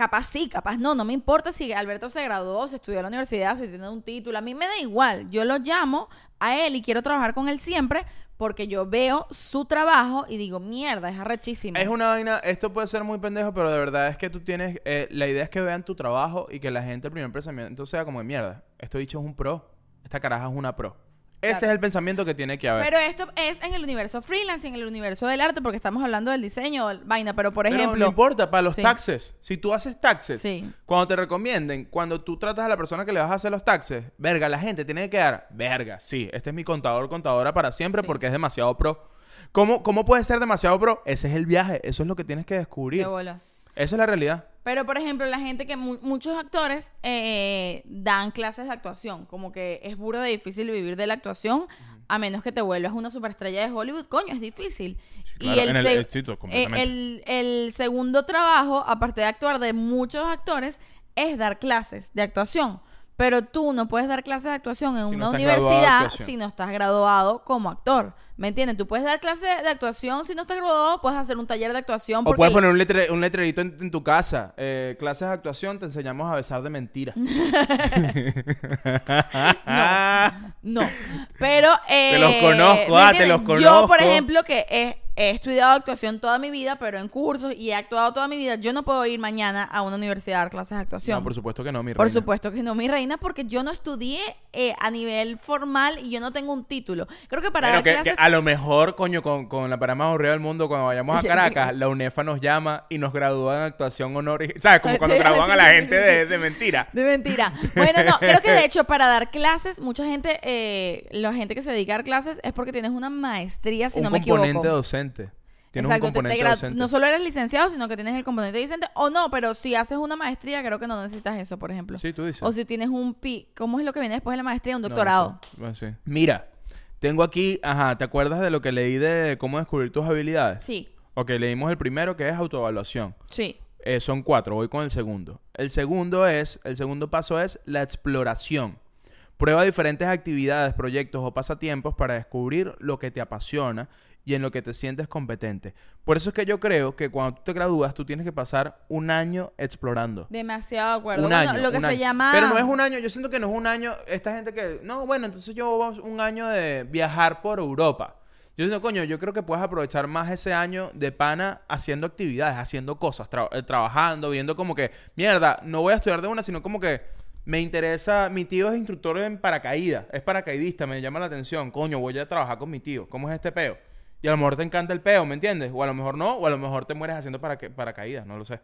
Capaz sí, capaz no, no me importa si Alberto se graduó, si estudió en la universidad, si tiene un título, a mí me da igual. Yo lo llamo a él y quiero trabajar con él siempre porque yo veo su trabajo y digo, mierda, es arrechísimo. Es una vaina, esto puede ser muy pendejo, pero de verdad es que tú tienes, eh, la idea es que vean tu trabajo y que la gente, el primer pensamiento sea como de mierda. Esto dicho es un pro, esta caraja es una pro. Ese Claro. es el pensamiento que tiene que haber. Pero esto es en el universo freelance, y en el universo del arte, porque estamos hablando del diseño, vaina, pero por Pero ejemplo... no importa, para los Sí. taxes. Si tú haces taxes, Sí. cuando te recomienden, cuando tú tratas a la persona que le vas a hacer los taxes, verga, la gente tiene que quedar, verga, sí, este es mi contador, contadora para siempre Sí. porque es demasiado pro. ¿Cómo, ¿Cómo puede ser demasiado pro? Ese es el viaje, eso es lo que tienes que descubrir. qué bolas. Esa es la realidad. Pero, por ejemplo, la gente que mu- muchos actores eh, dan clases de actuación, como que es burda de difícil vivir de la actuación, a menos que te vuelvas una superestrella de Hollywood, coño, es difícil. claro, el éxito, eh, el segundo trabajo, aparte de actuar de muchos actores, es dar clases de actuación. Pero tú no puedes dar clases de actuación en Si una universidad si no estás graduado como actor. ¿Me entiendes? Tú puedes dar clases de actuación si no estás graduado, puedes hacer un taller de actuación. O porque puedes poner un, letre- un letrerito en, en tu casa. Eh, clases de actuación, te enseñamos a besar de mentira. No, pero... eh, los conozco, ¿me ah, te los Yo, por conozco. ejemplo, que he, he estudiado actuación toda mi vida, pero en cursos y he actuado toda mi vida, yo no puedo ir mañana a una universidad a dar clases de actuación. No, por supuesto que no, mi Por reina. supuesto que no, mi reina, porque yo no estudié eh, a nivel formal y yo no tengo un título. Creo que para dar que, clases... que a lo mejor, coño, con, con la para más aburrida del mundo, cuando vayamos a Caracas, la UNEFA nos llama y nos gradúa en actuación honor. y- ¿Sabes? Como cuando gradúan a la gente de, mentira. De mentira. Bueno, no, creo que de hecho para dar clases, mucha gente, eh, la gente que se dedica a dar clases es porque tienes una maestría, si un no me componente equivoco. docente. Tienes Exacto, un te- te componente gra- docente. no solo eres licenciado, sino que tienes el componente docente. O no, pero si haces una maestría, creo que no necesitas eso, por ejemplo. Sí, tú dices. O si tienes un pi, ¿cómo es lo que viene después de la maestría? Un no doctorado. sé. Bueno, sí. Mira, tengo aquí, ajá, ¿te acuerdas de lo que leí de cómo descubrir tus habilidades? Sí, Ok, leímos el primero que es autoevaluación. sí. Eh, son cuatro, voy con el segundo. El segundo es, el segundo paso es la exploración. Prueba diferentes actividades, proyectos o pasatiempos para descubrir lo que te apasiona y en lo que te sientes competente. Por eso es que yo creo que cuando tú te gradúas, tú tienes que pasar un año explorando. Demasiado de acuerdo. Un Bueno, año, lo que se año. llama... Pero no es un año, yo siento que no es un año, esta gente que, no, bueno, entonces yo vamos un año de viajar por Europa. Yo siento, coño, yo creo que puedes aprovechar más ese año de pana haciendo actividades, haciendo cosas, tra- eh, trabajando, viendo como que, mierda, no voy a estudiar de una, sino como que me interesa, mi tío es instructor en paracaídas, es paracaidista, me llama la atención, coño, voy a trabajar con mi tío, ¿cómo es este peo? Y a lo mejor te encanta el peo, ¿me entiendes? O a lo mejor no, o a lo mejor te mueres haciendo paraca- paracaídas, no lo sé.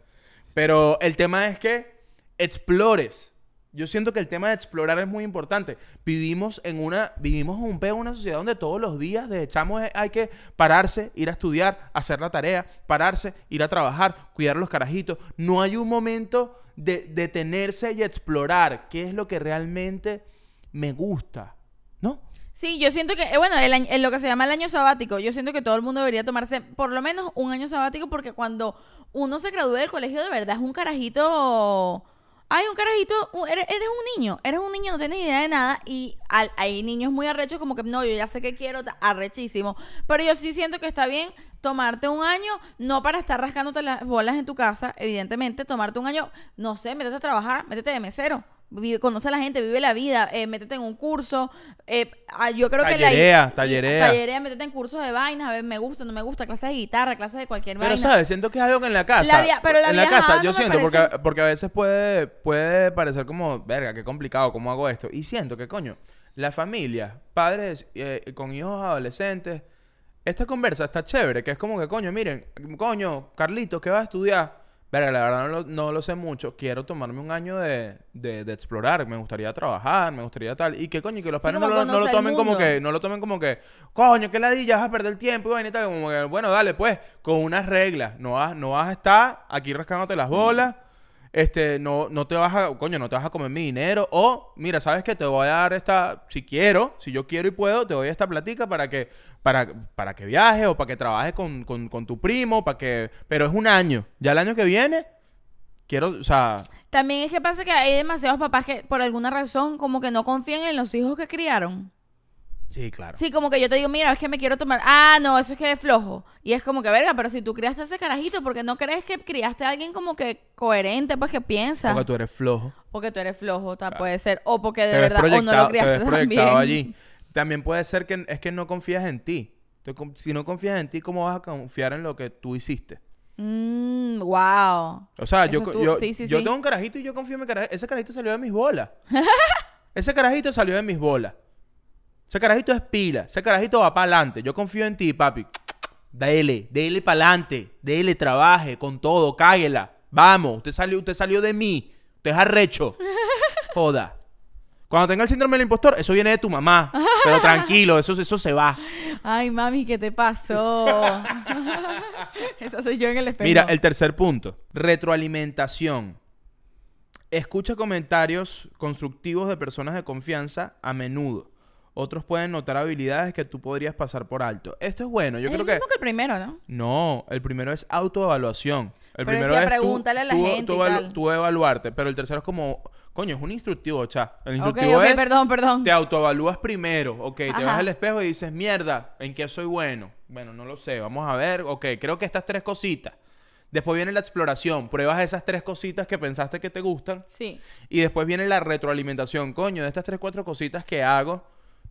Pero el tema es que explores. Yo siento que el tema de explorar es muy importante. Vivimos en una, vivimos en un peo, una sociedad donde todos los días de hay que pararse, ir a estudiar, hacer la tarea, pararse, ir a trabajar, cuidar los carajitos. No hay un momento de detenerse y explorar qué es lo que realmente me gusta. Sí, yo siento que, eh, bueno, el en lo que se llama el año sabático, yo siento que todo el mundo debería tomarse por lo menos un año sabático porque cuando uno se gradúa del colegio de verdad es un carajito... Ay, un carajito, eres, eres un niño, eres un niño, no tienes idea de nada y al- hay niños muy arrechos como que no, yo ya sé que quiero, arrechísimo, pero yo sí siento que está bien tomarte un año, no para estar rascándote las bolas en tu casa, evidentemente, tomarte un año, no sé, métete a trabajar, métete de mesero, vive, conoce a la gente, vive la vida, eh, métete en un curso, eh, ah, yo creo que la... Tallerea, tallerea. Tallerea, métete en cursos de vainas, a ver, me gusta, no me gusta, clases de guitarra, clases de cualquier Pero vaina. sabes, siento que es algo que en la casa. La via- pero la en la casa yo siento porque, porque a veces puede puede parecer como, verga, qué complicado, cómo hago esto. Y siento que coño, la familia, padres eh, con hijos adolescentes, esta conversa está chévere, que es como que coño, miren, coño, Carlitos, ¿qué vas a estudiar? Verga, la verdad no lo, no lo sé mucho. Quiero tomarme un año de, de, de explorar. Me gustaría trabajar, me gustaría tal. Y que coño, que los padres no, lo, no lo tomen como que, no lo tomen como que, coño, que ladilla, vas a perder el tiempo y vaina y tal. Como que, bueno, dale, pues, con unas reglas. No vas, no vas a estar aquí rascándote las bolas. Este, no, no te vas a, coño, no te vas a comer mi dinero. O, mira, sabes que te voy a dar esta, si quiero, si yo quiero y puedo, te doy esta platica para que, para, para que viajes o para que trabajes con, con, con tu primo, para que, pero es un año. Ya el año que viene, quiero, o sea, También es que pasa que hay demasiados papás que por alguna razón como que no confían en los hijos que criaron. Sí, claro. Sí, como que yo te digo, mira, es que me quiero tomar. Ah, no, eso es que es flojo. Y es como que, verga, pero si tú criaste a ese carajito, porque no crees que criaste a alguien como que coherente, pues que piensa? Porque tú eres flojo. Porque tú eres flojo, ta- puede ser. O porque de te verdad, o no lo te criaste ves proyectado también. allí. También puede ser que es que no confías en ti. Te Si no confías en ti, ¿cómo vas a confiar en lo que tú hiciste? Mmm, wow. O sea, Eso yo, yo, sí, sí, yo sí. tengo un carajito y yo confío en mi carajito. Ese carajito salió de mis bolas. Ese carajito salió de mis bolas. Ese carajito es pila. Ese carajito va para adelante. Yo confío en ti, papi. Dele, dele para adelante. Dele, trabaje con todo. Cáguela. Vamos. Usted salió, usted salió de mí. Usted es arrecho. Joda. Cuando tenga el síndrome del impostor, eso viene de tu mamá. Pero tranquilo, eso, eso se va. Ay, mami, ¿qué te pasó? Esa soy yo en el espejo. Mira, el tercer punto. Retroalimentación. Escucha comentarios constructivos de personas de confianza a menudo. Otros pueden notar habilidades que tú podrías pasar por alto. Esto es bueno. Yo es creo el que... mismo que el primero, ¿no? No, el primero es autoevaluación. El Pero primero decía, es tú- pregúntale a la tú, gente tú y evalu- tal. tú evaluarte. Pero el tercero es como... Coño, es un instructivo, cha. El instructivo ok, es... perdón, perdón. Te autoevalúas primero, ok, te vas al espejo y dices, mierda, ¿en qué soy bueno? Bueno, no lo sé, vamos a ver, ok, creo que estas tres cositas. Después viene la exploración, pruebas esas tres cositas que pensaste que te gustan. Sí. Y después viene la retroalimentación, coño, de estas tres, cuatro cositas que hago,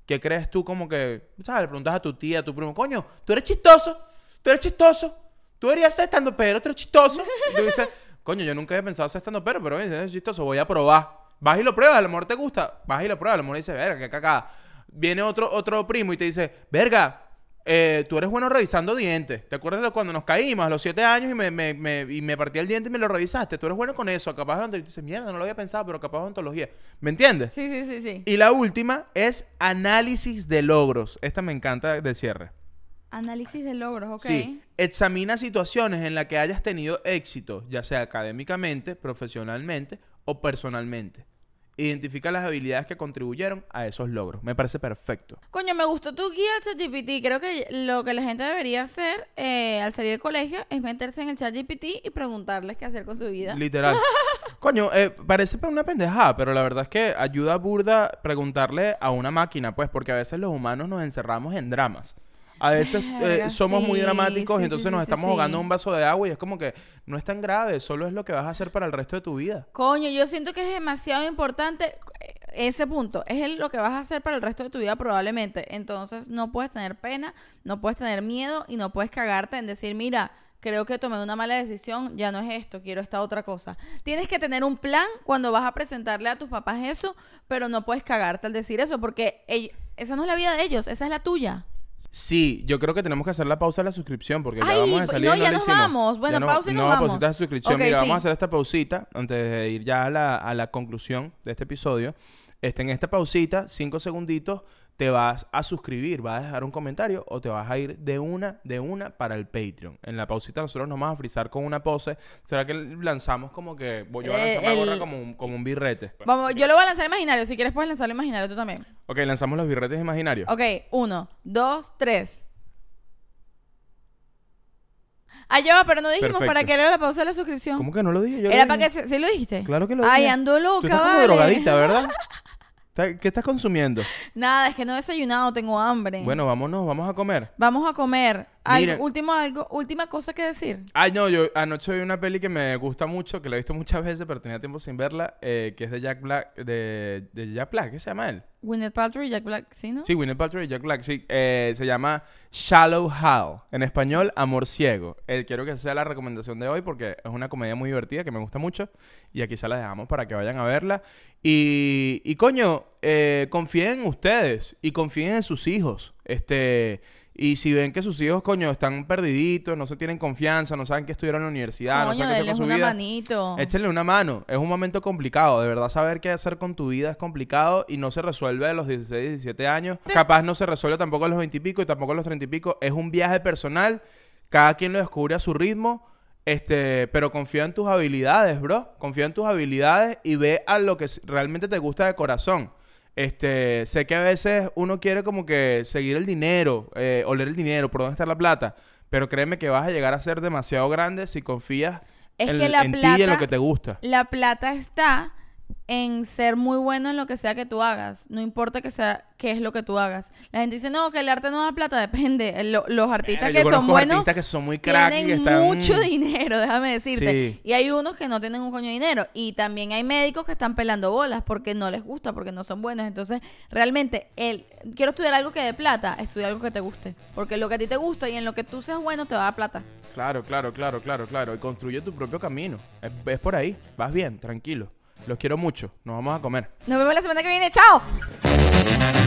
¿qué crees tú como que, sabes? Le preguntas a tu tía, a tu primo, coño, tú eres chistoso, tú eres chistoso, tú deberías ser estando pero, tú eres chistoso. Y tú dices, coño, yo nunca había pensado ser estando pero, pero eres chistoso, voy a probar. Vas y lo pruebas, a lo mejor te gusta, vas y lo pruebas, a lo mejor dice, verga, qué cagada. Viene otro, otro primo y te dice, verga, eh, tú eres bueno revisando dientes. ¿Te acuerdas de cuando nos caímos a los siete años y me, me, me- y me partí el diente y me lo revisaste? Tú eres bueno con eso. Capaz de dices, mierda, no lo había pensado, pero capaz de ontología. ¿Me entiendes? Sí, sí, sí, sí. Y la última es análisis de logros. Esta me encanta de cierre. Análisis de logros, ok. Sí. Examina situaciones en las que hayas tenido éxito, ya sea académicamente, profesionalmente o personalmente. Identifica las habilidades que contribuyeron a esos logros. Me parece perfecto. Coño, me gustó tu guía ChatGPT. Creo que lo que la gente debería hacer eh, al salir del colegio es meterse en el ChatGPT y preguntarles qué hacer con su vida. Literal. Coño, eh, parece una pendejada, pero la verdad es que ayuda burda preguntarle a una máquina, pues, porque a veces los humanos nos encerramos en dramas. A veces eh, somos muy dramáticos sí, y entonces sí, nos estamos ahogando un vaso de agua y es como que no es tan grave, solo es lo que vas a hacer para el resto de tu vida. Coño, yo siento que es demasiado importante eh, ese punto. Es el- lo que vas a hacer para el resto de tu vida probablemente. Entonces no puedes tener pena, no puedes tener miedo y no puedes cagarte en decir, mira, creo que tomé una mala decisión, ya no es esto, quiero esta otra cosa. Tienes que tener un plan cuando vas a presentarle a tus papás eso, pero no puedes cagarte al decir eso porque ell- esa no es la vida de ellos, esa es la tuya. Sí, yo creo que tenemos que hacer la pausa de la suscripción porque ya vamos a salir no, y ya lo nos hicimos. vamos. Bueno, Ya pausa y nos no, vamos. pausita de suscripción. Mira, sí. vamos a hacer esta pausita antes de ir ya a la, a la conclusión de este episodio. Este, en esta pausita, cinco segunditos, te vas a suscribir, vas a dejar un comentario o te vas a ir de una, de una para el Patreon. En la pausita nosotros nos vamos a frizar con una pose. ¿Será que lanzamos como que... Voy yo a Eh, lanzar la gorra el- como un, como un birrete. Vamos, yo lo voy a lanzar imaginario. Si quieres, puedes lanzarlo imaginario tú también. Ok, lanzamos los birretes imaginarios. Ok, uno, dos, tres. Ah, ya va, pero no dijimos Perfecto. para que era la pausa de la suscripción. ¿Cómo que no lo dije? Yo lo Era para dije. que... se- ¿Sí lo dijiste? Claro que lo Ay, dije. ando loca, Tú estás como vale. drogadita, ¿verdad? ¿Está- ¿Qué estás consumiendo? Nada, es que no he desayunado, tengo hambre. Bueno, vámonos, vamos a comer. Vamos a comer. Mira. último algo, última cosa que decir. Ay, no, yo anoche vi una peli que me gusta mucho, que la he visto muchas veces, pero tenía tiempo sin verla, eh, que es de Jack Black, de, de Jack Black, ¿qué se llama él? Gwyneth Paltrow y Jack Black, ¿sí, no? Sí, Gwyneth Paltrow y Jack Black, sí. eh, se llama Shallow Hal. En español, Amor Ciego. Eh, quiero que sea la recomendación de hoy porque es una comedia muy divertida que me gusta mucho. Y aquí se la dejamos para que vayan a verla. Y, y coño, eh, confíen en ustedes y confíen en sus hijos. Este... Y si ven que sus hijos, coño, están perdiditos, no se tienen confianza, no saben qué estudiar en la universidad, no Coño, saben qué con su una vida. manito. Échenle una mano. Es un momento complicado. De verdad, saber qué hacer con tu vida es complicado y no se resuelve a los 16, 17 años. Capaz no se resuelve tampoco a los 20 y pico y tampoco a los 30 y pico. Es un viaje personal. Cada quien lo descubre a su ritmo. Este, pero confía en tus habilidades, bro. Confía en tus habilidades y ve a lo que realmente te gusta de corazón. Este, sé que a veces uno quiere como que seguir el dinero, eh, oler el dinero, por dónde está la plata. Pero créeme que vas a llegar a ser demasiado grande si confías Es en, que la en ti y en lo plata- que te gusta. La plata está en ser muy bueno en lo que sea que tú hagas. No importa que sea qué es lo que tú hagas. La gente dice, no, que el arte no da plata. Depende. Lo- los artistas que son buenos artistas que son muy crack y tienen están- mucho dinero, déjame decirte. Sí. Y hay unos que no tienen un coño de dinero. Y también hay médicos que están pelando bolas porque no les gusta, porque no son buenos. Entonces, realmente, el quiero estudiar algo que dé plata, estudia algo que te guste. Porque lo que a ti te gusta y en lo que tú seas bueno te va a dar plata. Claro, claro, claro, claro, claro. Y construye tu propio camino. Es, es por ahí. Vas bien, tranquilo. Los quiero mucho. Nos vamos a comer. Nos vemos la semana que viene. ¡Chao!